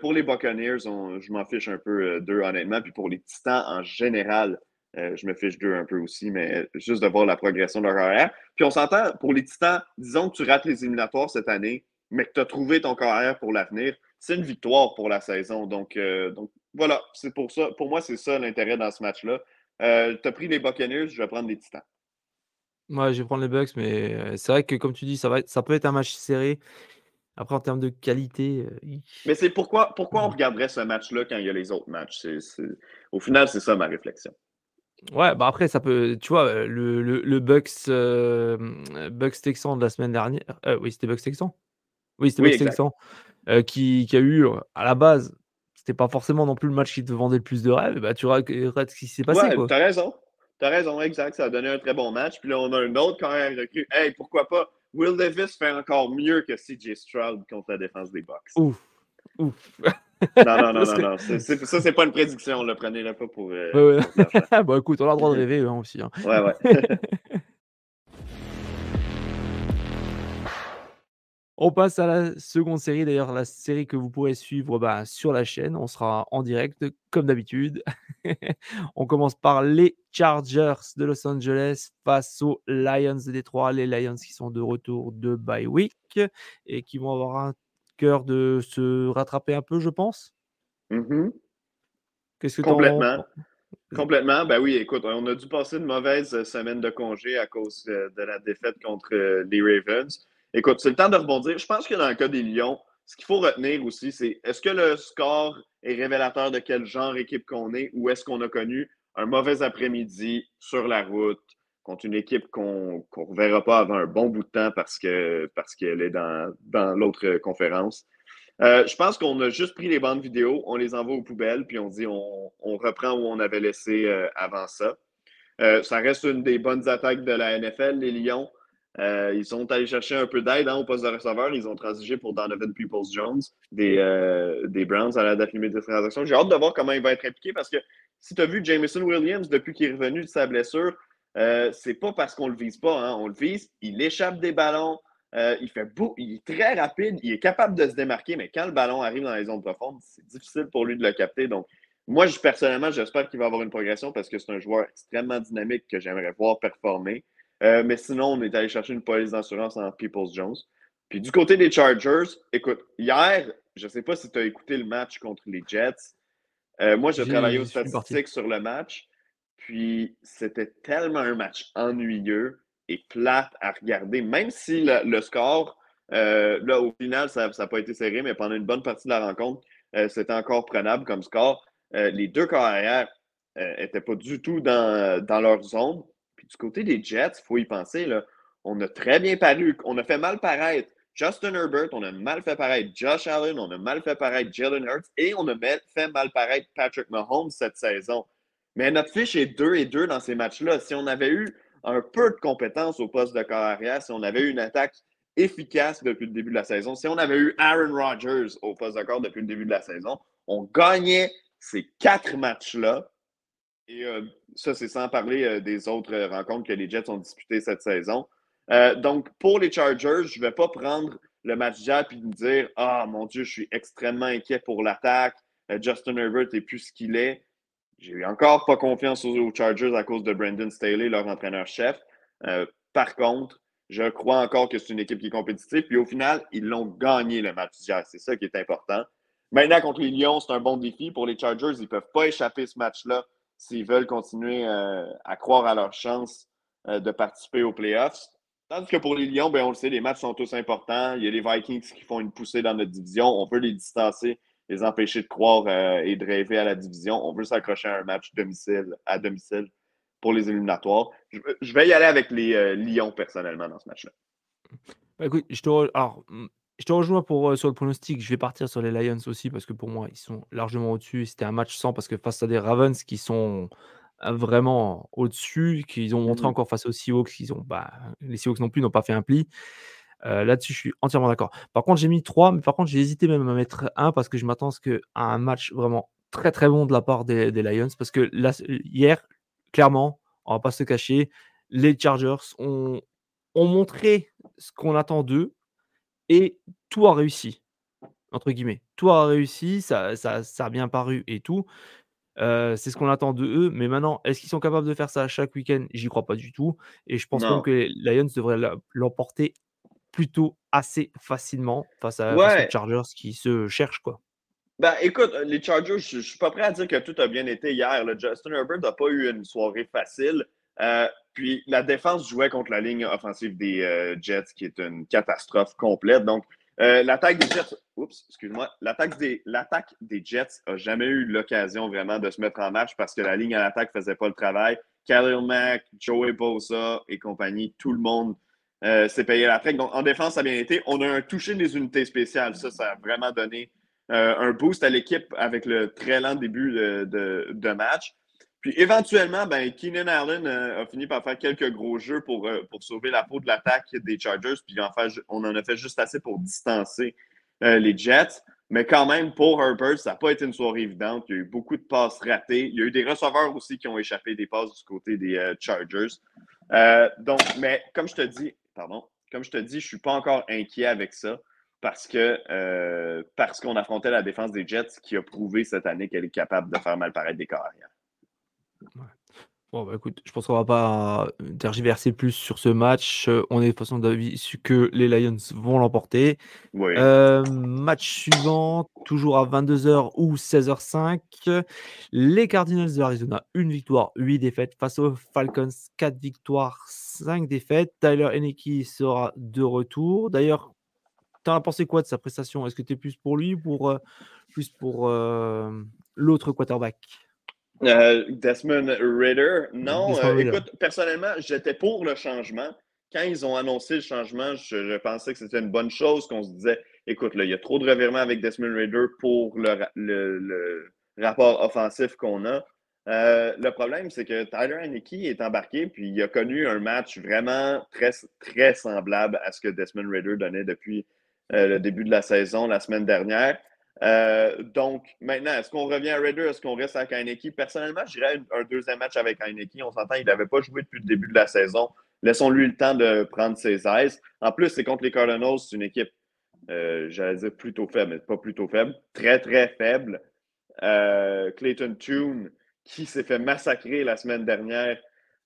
Pour les Buccaneers, je m'en fiche un peu d'eux, honnêtement. Puis pour les Titans en général, je me fiche d'eux un peu aussi, mais juste de voir la progression de leur carrière. Puis on s'entend, pour les Titans, disons que tu rates les éliminatoires cette année, mais que tu as trouvé ton carrière pour l'avenir, c'est une victoire pour la saison. Donc, donc voilà, c'est pour ça. Pour moi, c'est ça l'intérêt dans ce match-là. Euh, tu as pris les Buccaneers, je vais prendre les Titans. Ouais, je vais prendre les Bucks, mais euh, c'est vrai que comme tu dis, ça va être, ça peut être un match serré. Après, en termes de qualité, euh, Mais c'est pourquoi, pourquoi on regarderait ce match-là quand il y a les autres matchs? Au final, c'est ça ma réflexion. ouais, bah après, ça peut, tu vois, le, le, le Bucks, euh, Bucks Texan de la semaine dernière, euh, oui, c'était Bucks Texan, oui, c'était Oui, Bucks. Texan, qui, qui a eu à la base, c'était pas forcément non plus le match qui te vendait le plus de rêves. Bah, tu regardes ce qui s'est passé, Ouais, t'as raison. T'as raison, exact. Ça a donné un très bon match. Puis là, on a un autre carrière recrue. Hey, pourquoi pas? Will Davis fait encore mieux que CJ Stroud contre la défense des Bucks. Ouf, ouf. Non, non, non, non, non. Ça, c'est pas une prédiction. Le prenez-le pas pour. euh, Ouais, ouais. pour bon, écoute, on a le droit de rêver hein, aussi. hein. ouais, ouais. On passe à la seconde série, d'ailleurs la série que vous pourrez suivre, bah, sur la chaîne. On sera en direct comme d'habitude. On commence par les Chargers de Los Angeles face aux Lions de Détroit. Les Lions qui sont de retour de bye week et qui vont avoir un cœur de se rattraper un peu, je pense? Mmh Qu'est-ce que tu Complètement. Complètement. Ben oui, écoute, on a dû passer une mauvaise semaine de congé à cause de, de la défaite contre les Ravens. Écoute, c'est le temps de rebondir. Je pense que dans le cas des Lions, ce qu'il faut retenir aussi, c'est est-ce que le score est révélateur de quel genre d'équipe qu'on est ou est-ce qu'on a connu un mauvais après-midi sur la route contre une équipe qu'on ne reverra pas avant un bon bout de temps parce qu'elle parce est dans, dans l'autre conférence. Euh, je pense qu'on a juste pris les bandes vidéo, on les envoie aux poubelles, puis on dit on, on reprend où on avait laissé euh, avant ça. Euh, ça reste une des bonnes attaques de la NFL, les Lions. Euh, ils sont allés chercher un peu d'aide hein, au poste de receveur. Ils ont transigé pour Donovan Peoples-Jones des, euh, des Browns à la date limite de transaction. J'ai hâte de voir comment il va être impliqué parce que si tu as vu Jameson Williams depuis qu'il est revenu de sa blessure, euh, c'est pas parce qu'on le vise pas. Hein. On le vise, il échappe des ballons, il, fait beau, il est très rapide, il est capable de se démarquer, mais quand le ballon arrive dans les zones profondes, c'est difficile pour lui de le capter. Donc, moi, personnellement, j'espère qu'il va avoir une progression parce que c'est un joueur extrêmement dynamique que j'aimerais voir performer. Euh, mais sinon, on est allé chercher une police d'assurance en Peoples Jones. Puis du côté des Chargers, écoute, hier, je ne sais pas si tu as écouté le match contre les Jets. Euh, moi, j'ai travaillé aux statistiques sur le match. Puis c'était tellement un match ennuyeux et plate à regarder, même si le, score, euh, là, au final, ça n'a pas été serré, mais pendant une bonne partie de la rencontre, c'était encore prenable comme score. les deux carrières n'étaient pas du tout dans, dans leur zone du côté des Jets, il faut y penser, on a très bien paru, on a fait mal paraître Justin Herbert, on a mal fait paraître Josh Allen, on a mal fait paraître Jalen Hurts et on a fait mal paraître Patrick Mahomes cette saison. Mais notre fiche est 2 et 2 dans ces matchs-là. Si on avait eu un peu de compétences au poste de carrière, si on avait eu une attaque efficace depuis le début de la saison, si on avait eu Aaron Rodgers au poste de corps depuis le début de la saison, on gagnait ces quatre matchs-là et euh, ça, c'est sans parler euh, des autres rencontres que les Jets ont disputées cette saison. Euh, donc, pour les Chargers, je ne vais pas prendre le match d'hier et me dire Ah, mon Dieu, je suis extrêmement inquiet pour l'attaque. Justin Herbert n'est plus ce qu'il est. J'ai encore pas confiance aux, Chargers à cause de Brandon Staley, leur entraîneur-chef. par contre, je crois encore que c'est une équipe qui est compétitive. Puis au final, ils l'ont gagné le match d'hier. C'est ça qui est important. Maintenant, contre les Lions, c'est un bon défi. Pour les Chargers, ils ne peuvent pas échapper ce match-là s'ils veulent continuer euh, à croire à leur chance euh, de participer aux playoffs. Tandis que pour les Lions, ben, on le sait, les matchs sont tous importants. Il y a les Vikings qui font une poussée dans notre division. On veut les distancer, les empêcher de croire euh, et de rêver à la division. On veut s'accrocher à un match domicile, à domicile pour les éliminatoires. Je, vais y aller avec les Lions personnellement dans ce match-là. Bah, écoute, je alors, je te rejoins pour, euh, sur le pronostic. Je vais partir sur les Lions aussi parce que pour moi, ils sont largement au-dessus. C'était un match sans parce que face à des Ravens qui sont euh, vraiment au-dessus, qu'ils ont montré mmh encore face aux Seahawks, ont, bah, les Seahawks non plus n'ont pas fait un pli. Euh, là-dessus, je suis entièrement d'accord. Par contre, j'ai mis 3, mais par contre, j'ai hésité même à mettre 1 parce que je m'attends à un match vraiment très très bon de la part des, Lions. Parce que là, hier, clairement, on va pas se cacher, les Chargers ont, ont montré ce qu'on attend d'eux et tout a réussi, entre guillemets. Tout a réussi, ça, ça, ça a bien paru et tout. c'est ce qu'on attend de eux. Mais maintenant, est-ce qu'ils sont capables de faire ça chaque week-end? J'y crois pas du tout. Et je pense même que les Lions devraient l'emporter plutôt assez facilement face à, les Chargers qui se cherchent. quoi. Ben, écoute, les Chargers, je, ne suis pas prêt à dire que tout a bien été hier. Le Justin Herbert n'a pas eu une soirée facile. Euh, puis la défense jouait contre la ligne offensive des euh, Jets, qui est une catastrophe complète. Donc, euh, l'attaque des Jets, oups, excuse-moi, l'attaque des, l'attaque des Jets n'a jamais eu l'occasion vraiment de se mettre en marche parce que la ligne à l'attaque ne faisait pas le travail. Khalil Mack, Joey Bosa et compagnie, tout le monde s'est payé la traque. Donc, en défense, ça a bien été. On a un touché des unités spéciales. Ça, ça a vraiment donné un boost à l'équipe avec le très lent début de match. Puis éventuellement, ben, Keenan Allen euh, a fini par faire quelques gros jeux pour, euh, pour sauver la peau de l'attaque des Chargers. Puis en fait, on en a fait juste assez pour distancer euh, les Jets. Mais quand même, pour Herbert, ça n'a pas été une soirée évidente. Il y a eu beaucoup de passes ratées. Il y a eu des receveurs aussi qui ont échappé des passes du côté des Chargers. donc, mais comme je te dis, pardon, comme je te dis, je ne suis pas encore inquiet avec ça parce que parce qu'on affrontait la défense des Jets qui a prouvé cette année qu'elle est capable de faire mal paraître des carrières. Bon, bah, écoute, je pense qu'on va pas tergiverser plus sur ce match. On est de toute façon d'avis que les Lions vont l'emporter. match suivant, toujours à 22h ou 16h05. Les Cardinals de Arizona, une victoire, 8 défaites face aux Falcons, 4 victoires, 5 défaites. Tyler Henneke sera de retour. D'ailleurs, tu as pensé quoi de sa prestation? Est-ce que tu es plus pour lui ou pour, plus pour l'autre quarterback? Euh, Desmond Ritter, non. Euh, écoute, personnellement, j'étais pour le changement. Quand ils ont annoncé le changement, je, pensais que c'était une bonne chose, qu'on se disait, écoute, là, il y a trop de revirements avec Desmond Ritter pour le, rapport offensif qu'on a. Euh, le problème, c'est que Tyler Haneke est embarqué, puis il a connu un match vraiment très, très semblable à ce que Desmond Ritter donnait depuis le début de la saison la semaine dernière. Euh, donc, maintenant, est-ce qu'on revient à Raider? Est-ce qu'on reste avec Heineke? Personnellement, je dirais un, deuxième match avec Heineke. On s'entend, il n'avait pas joué depuis le début de la saison. Laissons-lui le temps de prendre ses aises. En plus, c'est contre les Cardinals, c'est une équipe, euh, j'allais dire plutôt faible, mais pas plutôt faible, très, très faible. Euh, Clayton Tune, qui s'est fait massacrer la semaine dernière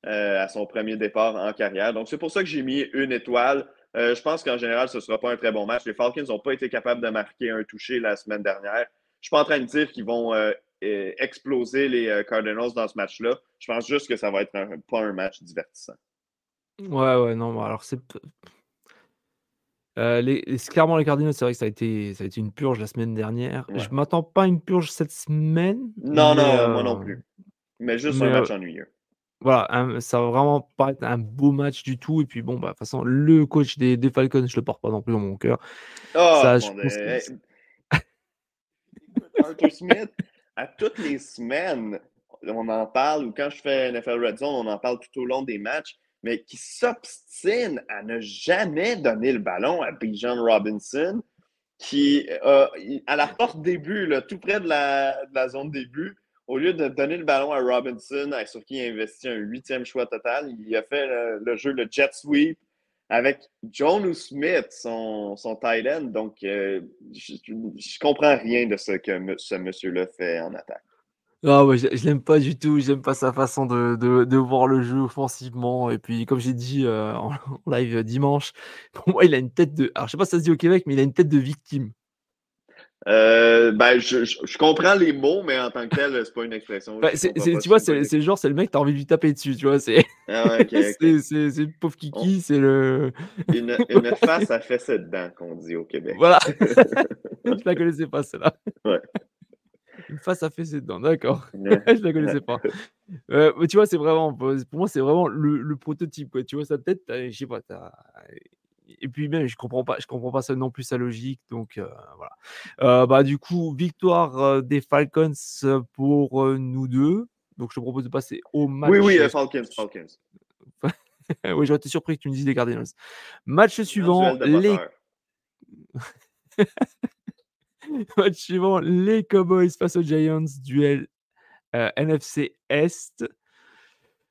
à son premier départ en carrière. Donc, c'est pour ça que j'ai mis une étoile. Euh, je pense qu'en général, ce ne sera pas un très bon match. Les Falcons n'ont pas été capables de marquer un touché la semaine dernière. Je ne suis pas en train de dire qu'ils vont euh, euh, exploser les Cardinals dans ce match-là. Je pense juste que ça va être pas un match divertissant. Ouais, ouais, non, alors c'est. clairement, les Cardinals, c'est vrai que ça a, été, ça a été une purge la semaine dernière. Je Je m'attends pas à une purge cette semaine. Non, non, moi non plus. Mais juste un match ennuyeux. Voilà, ça va vraiment pas être un beau match du tout. Et puis bon, bah, de toute façon, le coach des, des Falcons, je le porte pas non plus dans mon cœur. Oh, ça, je Arthur Smith, à toutes les semaines, on en parle, ou quand je fais NFL Red Zone, on en parle tout au long des matchs, mais qui s'obstine à ne jamais donner le ballon à Bijan Robinson, qui, à la porte début, là, tout près de la, de la zone début, au lieu de donner le ballon à Robinson, sur qui il a investi un huitième choix total, il a fait le, jeu, le jet sweep, avec John Smith, son, son tight end. Donc, euh, je, ne comprends rien de ce que ce monsieur-là fait en attaque. Ah ouais, je, ne l'aime pas du tout. J'aime pas sa façon de, de, voir le jeu offensivement. Et puis, comme j'ai dit euh, en, live dimanche, pour moi, il a une tête de. Alors, je sais pas si ça se dit au Québec, mais il a une tête de victime. Euh, ben, je, je, comprends les mots, mais en tant que tel, c'est pas une expression. Ben, tu vois, c'est le genre, c'est le mec, t'as envie de lui taper dessus, tu vois. C'est ah c'est le pauvre Kiki, c'est le. une, une face à fesser dedans, qu'on dit au Québec. Voilà. je la connaissais pas, celle-là. Ouais. Une face à fesser dedans, d'accord. je la connaissais pas. Euh, tu vois, c'est vraiment, pour moi, c'est vraiment le, le, prototype. Quoi. Tu vois, sa tête, je sais pas, et puis même, je comprends pas, je comprends pas ça non plus sa logique. Donc euh, voilà. Euh, bah du coup, victoire euh, des Falcons pour nous deux. Donc je te propose de passer au match. Oui, oui, Falcons, Falcons. oui, j'aurais été surpris que tu me dises les Cardinals. Match suivant, les. match suivant, les Cowboys face aux Giants, duel NFC Est.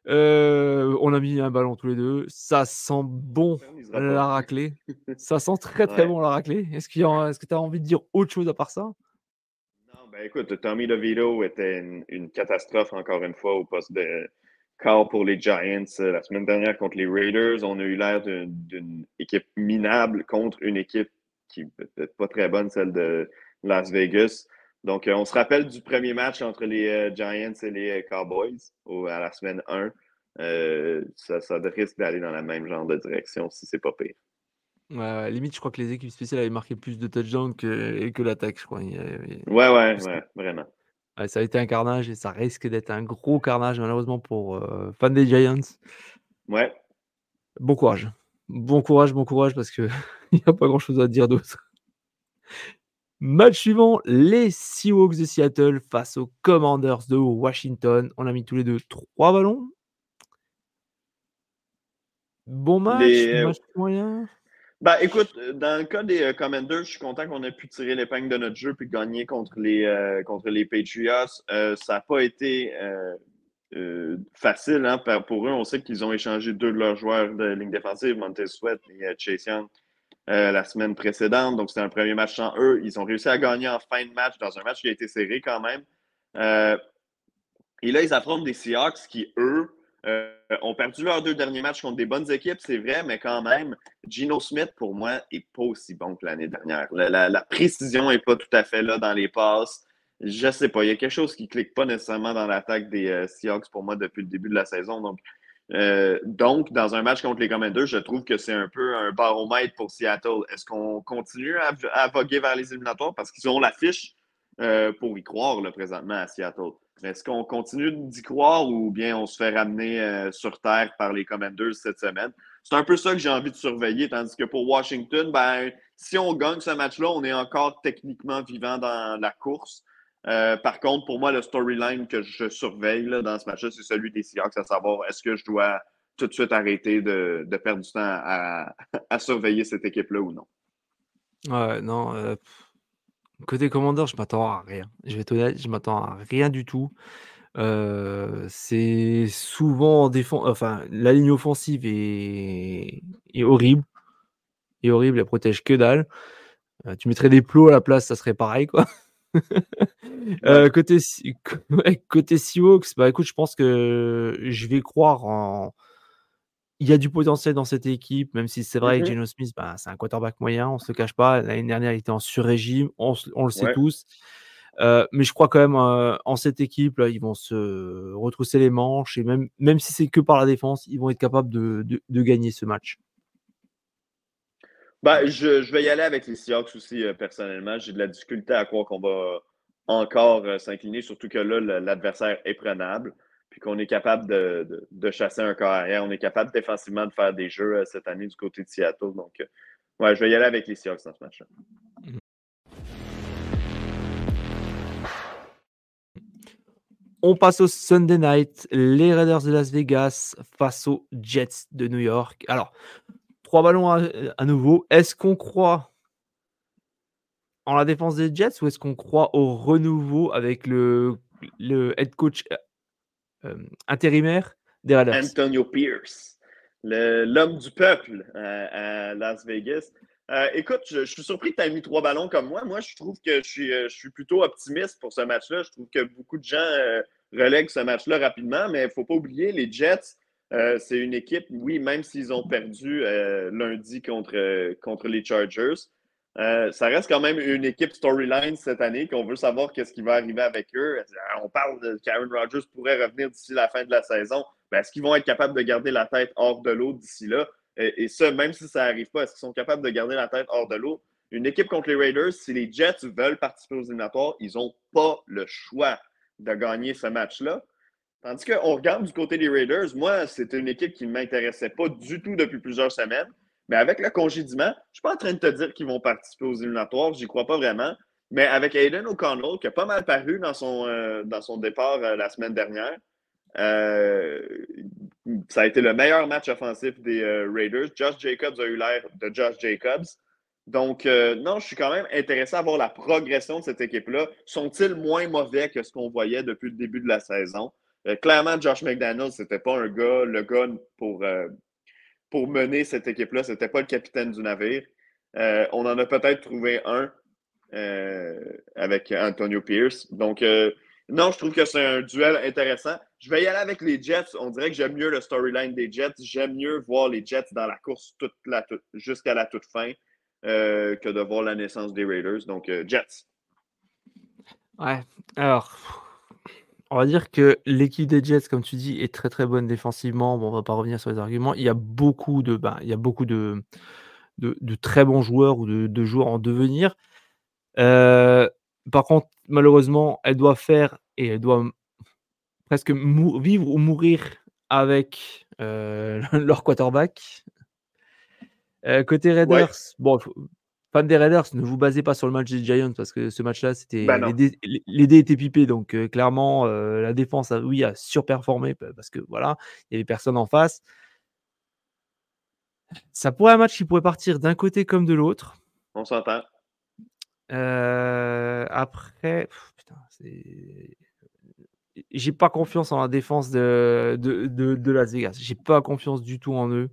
Euh, on a mis un ballon tous les deux. Ça sent bon la raclée. Ça sent très très bon la raclée. Est-ce, est-ce que tu as envie de dire autre chose à part ça? Non, ben écoute, Tommy DeVito était une, catastrophe encore une fois au poste de corps pour les Giants. La semaine dernière contre les Raiders, on a eu l'air d'une, équipe minable contre une équipe qui n'est peut-être pas très bonne, celle de Las Vegas. Donc, euh, on se rappelle du premier match entre les euh, Giants et les Cowboys à la semaine 1. Euh, ça, ça, risque d'aller dans la même genre de direction si c'est pas pire. Ouais, limite, je crois que les équipes spéciales avaient marqué plus de touchdowns que, que l'attaque, je crois. Ouais, ouais, ouais, vraiment. ça a été un carnage et ça risque d'être un gros carnage, malheureusement, pour fans des Giants. Ouais. Bon courage. Bon courage, bon courage, parce qu'il n'y a pas grand chose à dire d'autre. Match suivant, les Seahawks de Seattle face aux Commanders de Washington. On a mis tous les deux trois ballons. Bon match, match moyen. Bah, écoute, dans le cas des euh, Commanders, je suis content qu'on ait pu tirer l'épingle de notre jeu puis gagner contre les, euh, contre les Patriots. Euh, ça n'a pas été facile hein, pour eux. On sait qu'ils ont échangé deux de leurs joueurs de ligne défensive, Montez Sweat et Chase Young, la semaine précédente. Donc, c'était un premier match sans eux. Ils ont réussi à gagner en fin de match dans un match qui a été serré quand même. et là, ils affrontent des Seahawks qui, eux, euh, ont perdu leurs deux derniers matchs contre des bonnes équipes, c'est vrai, mais quand même, Gino Smith, pour moi, n'est pas aussi bon que l'année dernière. La, précision n'est pas tout à fait là dans les passes. Je sais pas, il y a quelque chose qui ne clique pas nécessairement dans l'attaque des euh, Seahawks pour moi depuis le début de la saison. Donc, euh, donc, dans un match contre les Commanders, je trouve que c'est un peu un baromètre pour Seattle. Est-ce qu'on continue à, voguer vers les éliminatoires? Parce qu'ils ont l'affiche pour y croire là, présentement à Seattle? Est-ce qu'on continue d'y croire ou bien on se fait ramener euh, sur Terre par les Commanders cette semaine? C'est un peu ça que j'ai envie de surveiller, tandis que pour Washington, ben, si on gagne ce match-là, on est encore techniquement vivant dans la course. Euh, par contre, pour moi, le storyline que je surveille dans ce match-là, c'est celui des Seahawks, à savoir est-ce que je dois tout de suite arrêter de, perdre du temps à, surveiller cette équipe-là ou non? Ouais, non. Euh, Côté commandeur, je m'attends à rien. Je vais être honnête, je m'attends à rien du tout. c'est souvent en défense enfin, la ligne offensive est est horrible est horrible, elle protège que dalle. tu mettrais des plots à la place, ça serait pareil, quoi. côté côté Seahawks, bah, écoute, je pense que je vais croire en il y a du potentiel dans cette équipe, même si c'est vrai que mmh Geno Smith, bah, c'est un quarterback moyen, on ne se le cache pas. L'année dernière, il était en sur-régime, on, le sait tous. Euh, mais je crois quand même euh, en cette équipe, là, ils vont se retrousser les manches et même, même si c'est que par la défense, ils vont être capables de, gagner ce match. Bah, je, vais y aller avec les Seahawks aussi, euh, personnellement. J'ai de la difficulté à croire qu'on va encore s'incliner, surtout que là, l'adversaire est prenable qu'on est capable de, chasser un corps arrière. On est capable défensivement de faire des jeux euh, cette année du côté de Seattle. Donc, euh, ouais, je vais y aller avec les Seahawks dans ce match-là. On passe au Sunday night. Les Raiders de Las Vegas face aux Jets de New York. Alors, trois ballons à, nouveau. Est-ce qu'on croit en la défense des Jets ou est-ce qu'on croit au renouveau avec le, le head coach euh, intérimaire des. Antonio Pierce, l'homme du peuple à, Las Vegas. Euh, écoute, je, suis surpris que tu aies mis trois ballons comme moi. Moi, je trouve que je suis, euh, je suis plutôt optimiste pour ce match-là. Je trouve que beaucoup de gens relèguent ce match-là rapidement, mais il ne faut pas oublier, les Jets, c'est une équipe, oui, même s'ils ont perdu lundi contre, contre les Chargers, euh, ça reste quand même une équipe storyline cette année qu'on veut savoir qu'est-ce qui va arriver avec eux. Euh, on parle de Karen Rodgers pourrait revenir d'ici la fin de la saison. Ben, est-ce qu'ils vont être capables de garder la tête hors de l'eau d'ici là? Et, et, ça, même si ça n'arrive pas, est-ce qu'ils sont capables de garder la tête hors de l'eau? Une équipe contre les Raiders, si les Jets veulent participer aux éliminatoires, ils n'ont pas le choix de gagner ce match-là. Tandis qu'on regarde du côté des Raiders, moi, c'était une équipe qui ne m'intéressait pas du tout depuis plusieurs semaines. Mais avec le congédiement, je ne suis pas en train de te dire qu'ils vont participer aux éliminatoires, j'y crois pas vraiment. Mais avec Aiden O'Connell, qui a pas mal paru dans son, euh, dans son départ euh, la semaine dernière, euh, ça a été le meilleur match offensif des Raiders. Josh Jacobs a eu l'air de Josh Jacobs. Donc, non, je suis quand même intéressé à voir la progression de cette équipe-là. Sont-ils moins mauvais que ce qu'on voyait depuis le début de la saison? Clairement, Josh McDaniels, ce n'était pas un gars, le gars pour pour mener cette équipe-là. Ce n'était pas le capitaine du navire. Euh, on en a peut-être trouvé un euh, avec Antonio Pierce. Donc, euh, non, je trouve que c'est un duel intéressant. Je vais y aller avec les Jets. On dirait que j'aime mieux le storyline des Jets. J'aime mieux voir les Jets dans la course jusqu'à la toute fin que de voir la naissance des Raiders. Donc, Jets. Ouais. Alors, on va dire que l'équipe des Jets, comme tu dis, est très très bonne défensivement. Bon, on va pas revenir sur les arguments. Il y a beaucoup de, ben, il y a beaucoup de, de, très bons joueurs ou de, joueurs en devenir. Euh, par contre, malheureusement, elle doit faire et elle doit presque vivre ou mourir avec euh, leur quarterback. Euh, côté Raiders, bon, des Raiders, ne vous basez pas sur le match des Giants parce que ce match-là, c'était bah les, dés, étaient pipés. Donc euh, clairement, euh, la défense, a, oui, a surperformé parce que voilà, il y avait personne en face. Ça pourrait un match qui pourrait partir d'un côté comme de l'autre. On s'entend. Euh, après, j'ai pas confiance en la défense de, de, de, Las Vegas. J'ai pas confiance du tout en eux.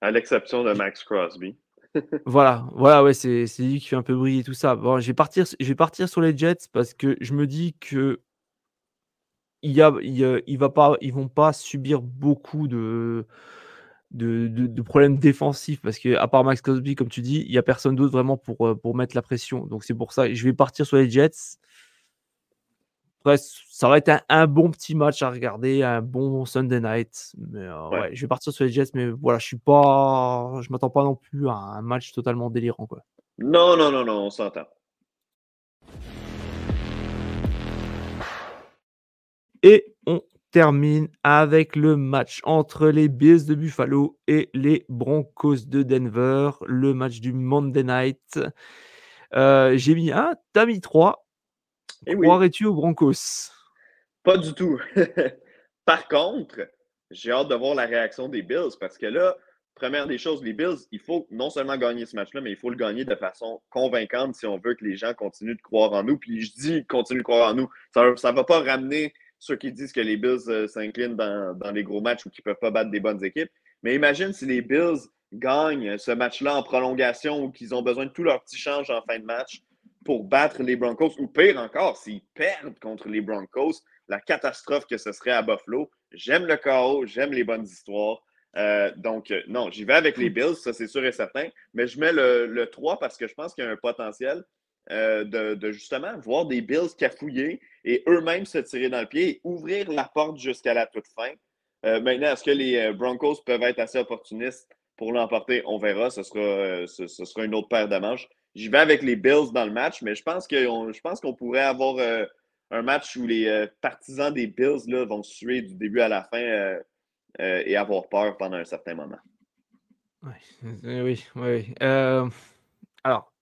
À l'exception de Max Crosby. Voilà, voilà, ouais, c'est lui qui fait un peu briller tout ça. Bon, je vais partir, je vais partir sur les Jets parce que je me dis que il y a, il, va pas, ils vont pas subir beaucoup de, de, de, problèmes défensifs parce que à part Max Crosby, comme tu dis, il y a personne d'autre vraiment pour, euh, pour mettre la pression. Donc c'est pour ça, je vais partir sur les Jets. Après, ça va être un, bon petit match à regarder, un bon Sunday night. Mais euh, ouais. je vais partir sur les Jets, mais voilà, je suis pas, je m'attends pas non plus à un match totalement délirant, quoi. Non, non, non, non, on s'entend. Et on termine avec le match entre les Bills de Buffalo et les Broncos de Denver, le match du Monday Night. Euh, j'ai mis un, t'as mis 3. Eh Croirais-tu aux Broncos? Pas du tout. Par contre, j'ai hâte de voir la réaction des Bills parce que là, première des choses, les Bills, il faut non seulement gagner ce match-là, mais il faut le gagner de façon convaincante si on veut que les gens continuent de croire en nous. Puis je dis continuent de croire en nous. Ça ne va pas ramener ceux qui disent que les Bills euh, s'inclinent dans, dans, les gros matchs ou qu'ils ne peuvent pas battre des bonnes équipes. Mais imagine si les Bills gagnent ce match-là en prolongation ou qu'ils ont besoin de tout leur petit change en fin de match pour battre les Broncos, ou pire encore, s'ils perdent contre les Broncos, la catastrophe que ce serait à Buffalo. J'aime le chaos, j'aime les bonnes histoires. Euh, donc, euh, non, j'y vais avec les Bills, ça c'est sûr et certain, mais je mets le, le 3 parce que je pense qu'il y a un potentiel euh, de, justement voir des Bills cafouiller et eux-mêmes se tirer dans le pied et ouvrir la porte jusqu'à la toute fin. maintenant, est-ce que les Broncos peuvent être assez opportunistes pour l'emporter? On verra, ce sera, ce, sera une autre paire de manches. J'y vais avec les Bills dans le match, mais je pense qu'on pourrait avoir euh, un match où les euh, partisans des Bills là, vont suer du début à la fin euh, et avoir peur pendant un certain moment. Oui, oui, oui. alors,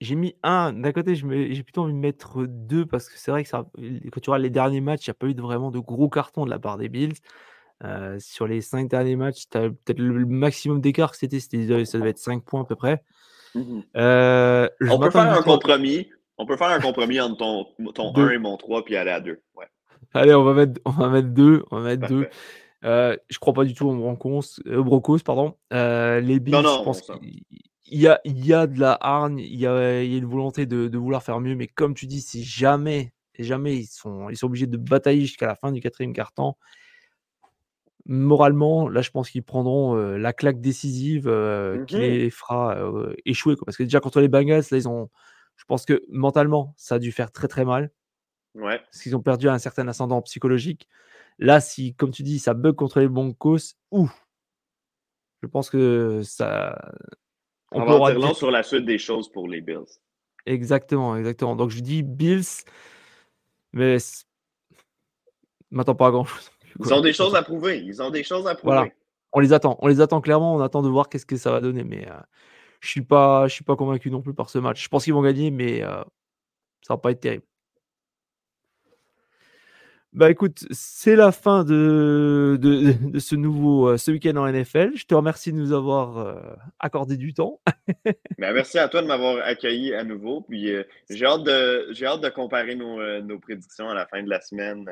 j'ai mis un. D'un côté, j'ai plutôt envie de mettre deux parce que c'est vrai que quand tu regardes les derniers matchs, il n'y a pas eu de, vraiment de gros cartons de la part des Bills. sur les cinq derniers matchs, peut-être le maximum d'écart que c'était, ça devait être 5 points à peu près. Mhm. Euh, on peut faire un compromis. On peut faire un compromis entre ton, ton 1 et mon 3 puis aller à 2. Ouais. Allez, on va mettre, on va mettre 2. On va mettre 2. Euh, je crois pas du tout aux Broncos, euh, Broncos pardon. Euh, les Bills, non, non, je pense qu'il y a, il y a de la hargne, il y a, il y a une volonté de, de, vouloir faire mieux, mais comme tu dis, si jamais, jamais ils sont, ils sont obligés de batailler jusqu'à la fin du quatrième quart-temps, moralement, là, je pense qu'ils prendront la claque décisive qui mmh les fera échouer. Parce que déjà, contre les Bengals, là, ils ont. Je pense que mentalement, ça a dû faire très très mal. Ouais. Parce qu'ils ont perdu un certain ascendant psychologique. Là, si, comme tu dis, ça bug contre les Broncos, ouf, je pense que ça. On, va dire sur la suite des choses pour les Bills. Exactement, exactement. Donc je dis Bills, mais m'attends pas à grand chose. Ils ont des choses à prouver. Ils ont des choses à prouver. Voilà. On les attend. On les attend clairement. On attend de voir qu'est-ce que ça va donner. Mais euh, je suis pas, je suis pas convaincu non plus par ce match. Je pense qu'ils vont gagner, mais euh, ça va pas être terrible. Bah écoute, c'est la fin de, de, ce nouveau euh, ce week-end en NFL. Je te remercie de nous avoir accordé du temps. Ben, merci à toi de m'avoir accueilli à nouveau. Puis j'ai hâte de j'ai hâte de comparer nos, nos, prédictions à la fin de la semaine.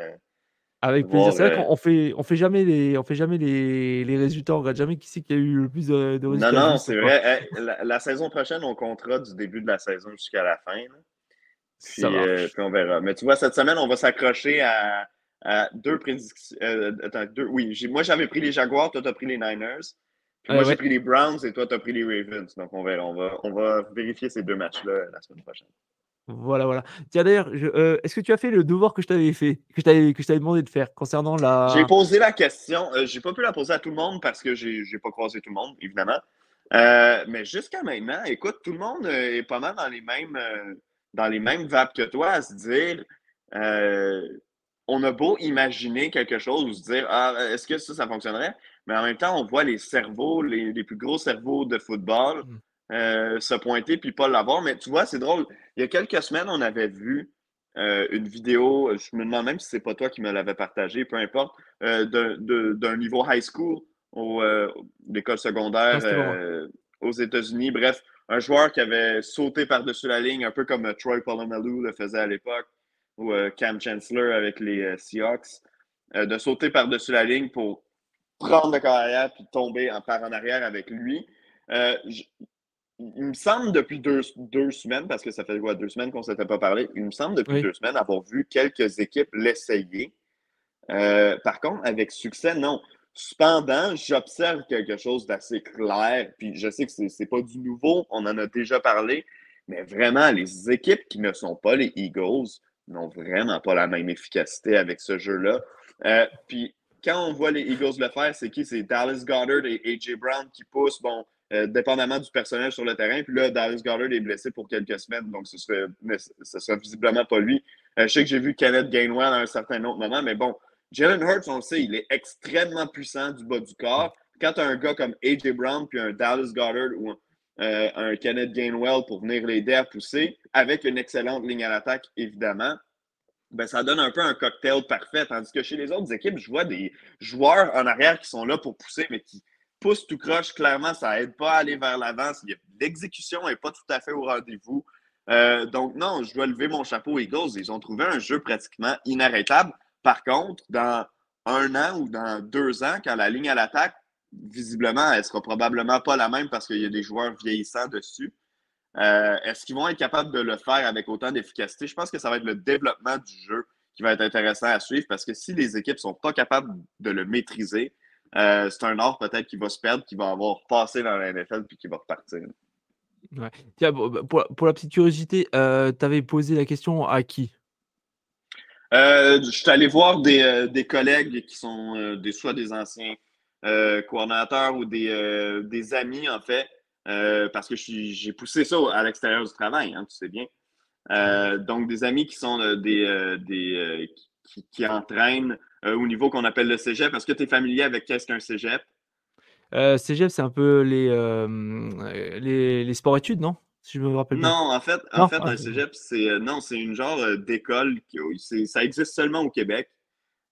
Avec plaisir. C'est vrai qu'on fait, on fait jamais les, on fait jamais les, les résultats. On regarde jamais qui c'est qui a eu le plus de, résultats. Non, non, c'est vrai. la, saison prochaine, on comptera du début de la saison jusqu'à la fin. Puis, euh, puis, on verra. Mais tu vois, cette semaine, on va s'accrocher à, à, deux prédictions. Euh, attends, deux, oui, moi j'avais pris les Jaguars, toi tu as pris les Niners. Puis moi j'ai pris les Browns et toi tu as pris les Ravens. Donc on verra. On va, on va vérifier ces deux matchs-là la semaine prochaine. Voilà, voilà. Tiens, d'ailleurs, euh, est-ce que tu as fait le devoir que je t'avais fait, que je t'avais demandé de faire concernant la. J'ai posé la question. Euh, j'ai pas pu la poser à tout le monde parce que j'ai n'ai pas croisé tout le monde, évidemment. Euh, mais jusqu'à maintenant, écoute, tout le monde est pas mal dans les mêmes, dans les mêmes vapes que toi à se dire on a beau imaginer quelque chose ou se dire Ah, est-ce que ça, ça fonctionnerait? Mais en même temps, on voit les cerveaux, les, les plus gros cerveaux de football. Mmh. Euh, se pointer puis pas l'avoir. Mais tu vois, c'est drôle. Il y a quelques semaines, on avait vu euh, une vidéo, je me demande même si c'est pas toi qui me l'avais partagé, peu importe, euh, d'un niveau high school au l'école secondaire ah, aux États-Unis. Bref, un joueur qui avait sauté par-dessus la ligne, un peu comme Troy Polamalu le faisait à l'époque. ou Cam Chancellor avec les Seahawks, de sauter par-dessus la ligne pour prendre le carrière puis tomber en part en arrière avec lui. Il me semble depuis deux, deux, semaines, parce que ça fait quoi, deux semaines qu'on ne s'était pas parlé, il me semble depuis deux semaines avoir vu quelques équipes l'essayer. par contre, avec succès, non. Cependant, j'observe quelque chose d'assez clair, puis je sais que ce n'est pas du nouveau, on en a déjà parlé, mais vraiment, les équipes qui ne sont pas les Eagles n'ont vraiment pas la même efficacité avec ce jeu-là. Euh, puis quand on voit les Eagles le faire, c'est qui? C'est Dallas Goddard et AJ Brown qui poussent, bon, euh, dépendamment du personnel sur le terrain. Puis là, Dallas Goddard est blessé pour quelques semaines, donc ce serait, ce serait visiblement pas lui. Euh, je sais que j'ai vu Kenneth Gainwell à un certain autre moment, mais bon, Jalen Hurts, on le sait, il est extrêmement puissant du bas du corps. Quand tu as un gars comme A.J. Brown puis un Dallas Goddard ou euh, un Kenneth Gainwell pour venir l'aider à pousser, avec une excellente ligne à l'attaque, évidemment, ben, ça donne un peu un cocktail parfait. Tandis que chez les autres équipes, je vois des joueurs en arrière qui sont là pour pousser, mais qui poussent tout croche. Clairement, ça n'aide pas à aller vers l'avant. L'exécution n'est pas tout à fait au rendez-vous. Euh, donc, non, je dois lever mon chapeau aux Eagles. Ils ont trouvé un jeu pratiquement inarrêtable. Par contre, dans un an ou dans deux ans, quand la ligne à l'attaque, visiblement, elle sera probablement pas la même parce qu'il y a des joueurs vieillissants dessus. Euh, est-ce qu'ils vont être capables de le faire avec autant d'efficacité? Je pense que ça va être le développement du jeu qui va être intéressant à suivre parce que si les équipes ne sont pas capables de le maîtriser, euh, c'est un art peut-être qui va se perdre, qui va avoir passé dans la NFL puis qui va repartir. Tiens, pour, la petite curiosité, euh, tu avais posé la question à qui? Euh, je suis allé voir des, des collègues qui sont des, soit des anciens coordonnateurs ou des, des, amis, en fait, parce que j'ai poussé ça à l'extérieur du travail, hein, tu sais bien. donc, des amis qui sont des, des qui, qui, entraînent au niveau qu'on appelle le cégep. Est-ce que tu es familier avec qu'est-ce qu'un cégep? cégep, c'est un peu les, les, les sports-études, non? je me rappelle Non, en fait, en fait un cégep, c'est euh, non, c'est une genre euh, d'école qui ça existe seulement au Québec.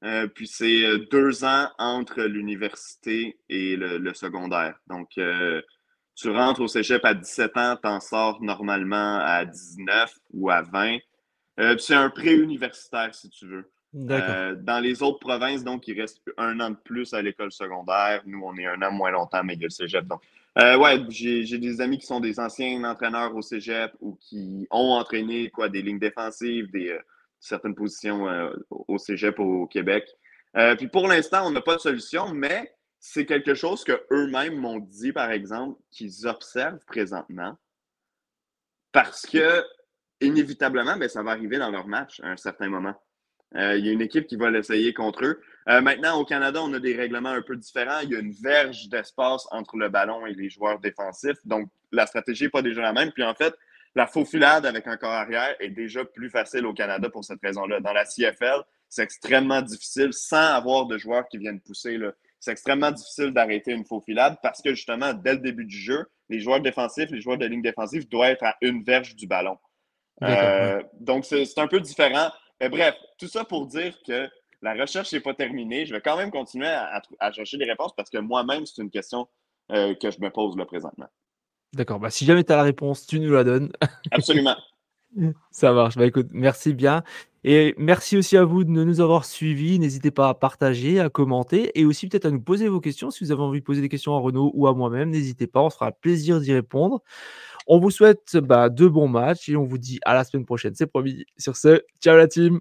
Euh, puis c'est deux ans entre l'université et le, secondaire. Donc, tu rentres au cégep à 17 ans, t'en sors normalement à 19 ou à 20. c'est un pré-universitaire, si tu veux. Dans les autres provinces, donc, il reste un an de plus à l'école secondaire. Nous, on est un an moins longtemps, mais il y a le cégep. Donc, euh, ouais, j'ai des amis qui sont des anciens entraîneurs au cégep ou qui ont entraîné quoi, des lignes défensives, des, euh, certaines positions euh, au cégep au Québec. puis pour l'instant, on n'a pas de solution, mais c'est quelque chose qu'eux-mêmes m'ont dit, par exemple, qu'ils observent présentement parce que, inévitablement, ben, ça va arriver dans leur match à un certain moment. Il y a une équipe qui va l'essayer contre eux. Euh, maintenant, au Canada, on a des règlements un peu différents. Il y a une verge d'espace entre le ballon et les joueurs défensifs. Donc, la stratégie n'est pas déjà la même. Puis, en fait, la faufilade avec un corps arrière est déjà plus facile au Canada pour cette raison-là. Dans la CFL, c'est extrêmement difficile sans avoir de joueurs qui viennent pousser. C'est extrêmement difficile d'arrêter une faufilade parce que justement, dès le début du jeu, les joueurs défensifs, les joueurs de ligne défensive doivent être à une verge du ballon. Euh, donc, c'est un peu différent. Mais bref, tout ça pour dire que la recherche n'est pas terminée. Je vais quand même continuer à, chercher des réponses parce que moi-même, c'est une question euh, que je me pose là présentement. D'accord. Bah, si jamais tu as la réponse, tu nous la donnes. Absolument. Ça marche. Bah, écoute, merci bien. Et merci aussi à vous de nous avoir suivis. N'hésitez pas à partager, à commenter et aussi peut-être à nous poser vos questions. Si vous avez envie de poser des questions à Renaud ou à moi-même, n'hésitez pas. On se fera plaisir d'y répondre. On vous souhaite bah, de bons matchs et on vous dit à la semaine prochaine. C'est promis. Sur ce, ciao la team.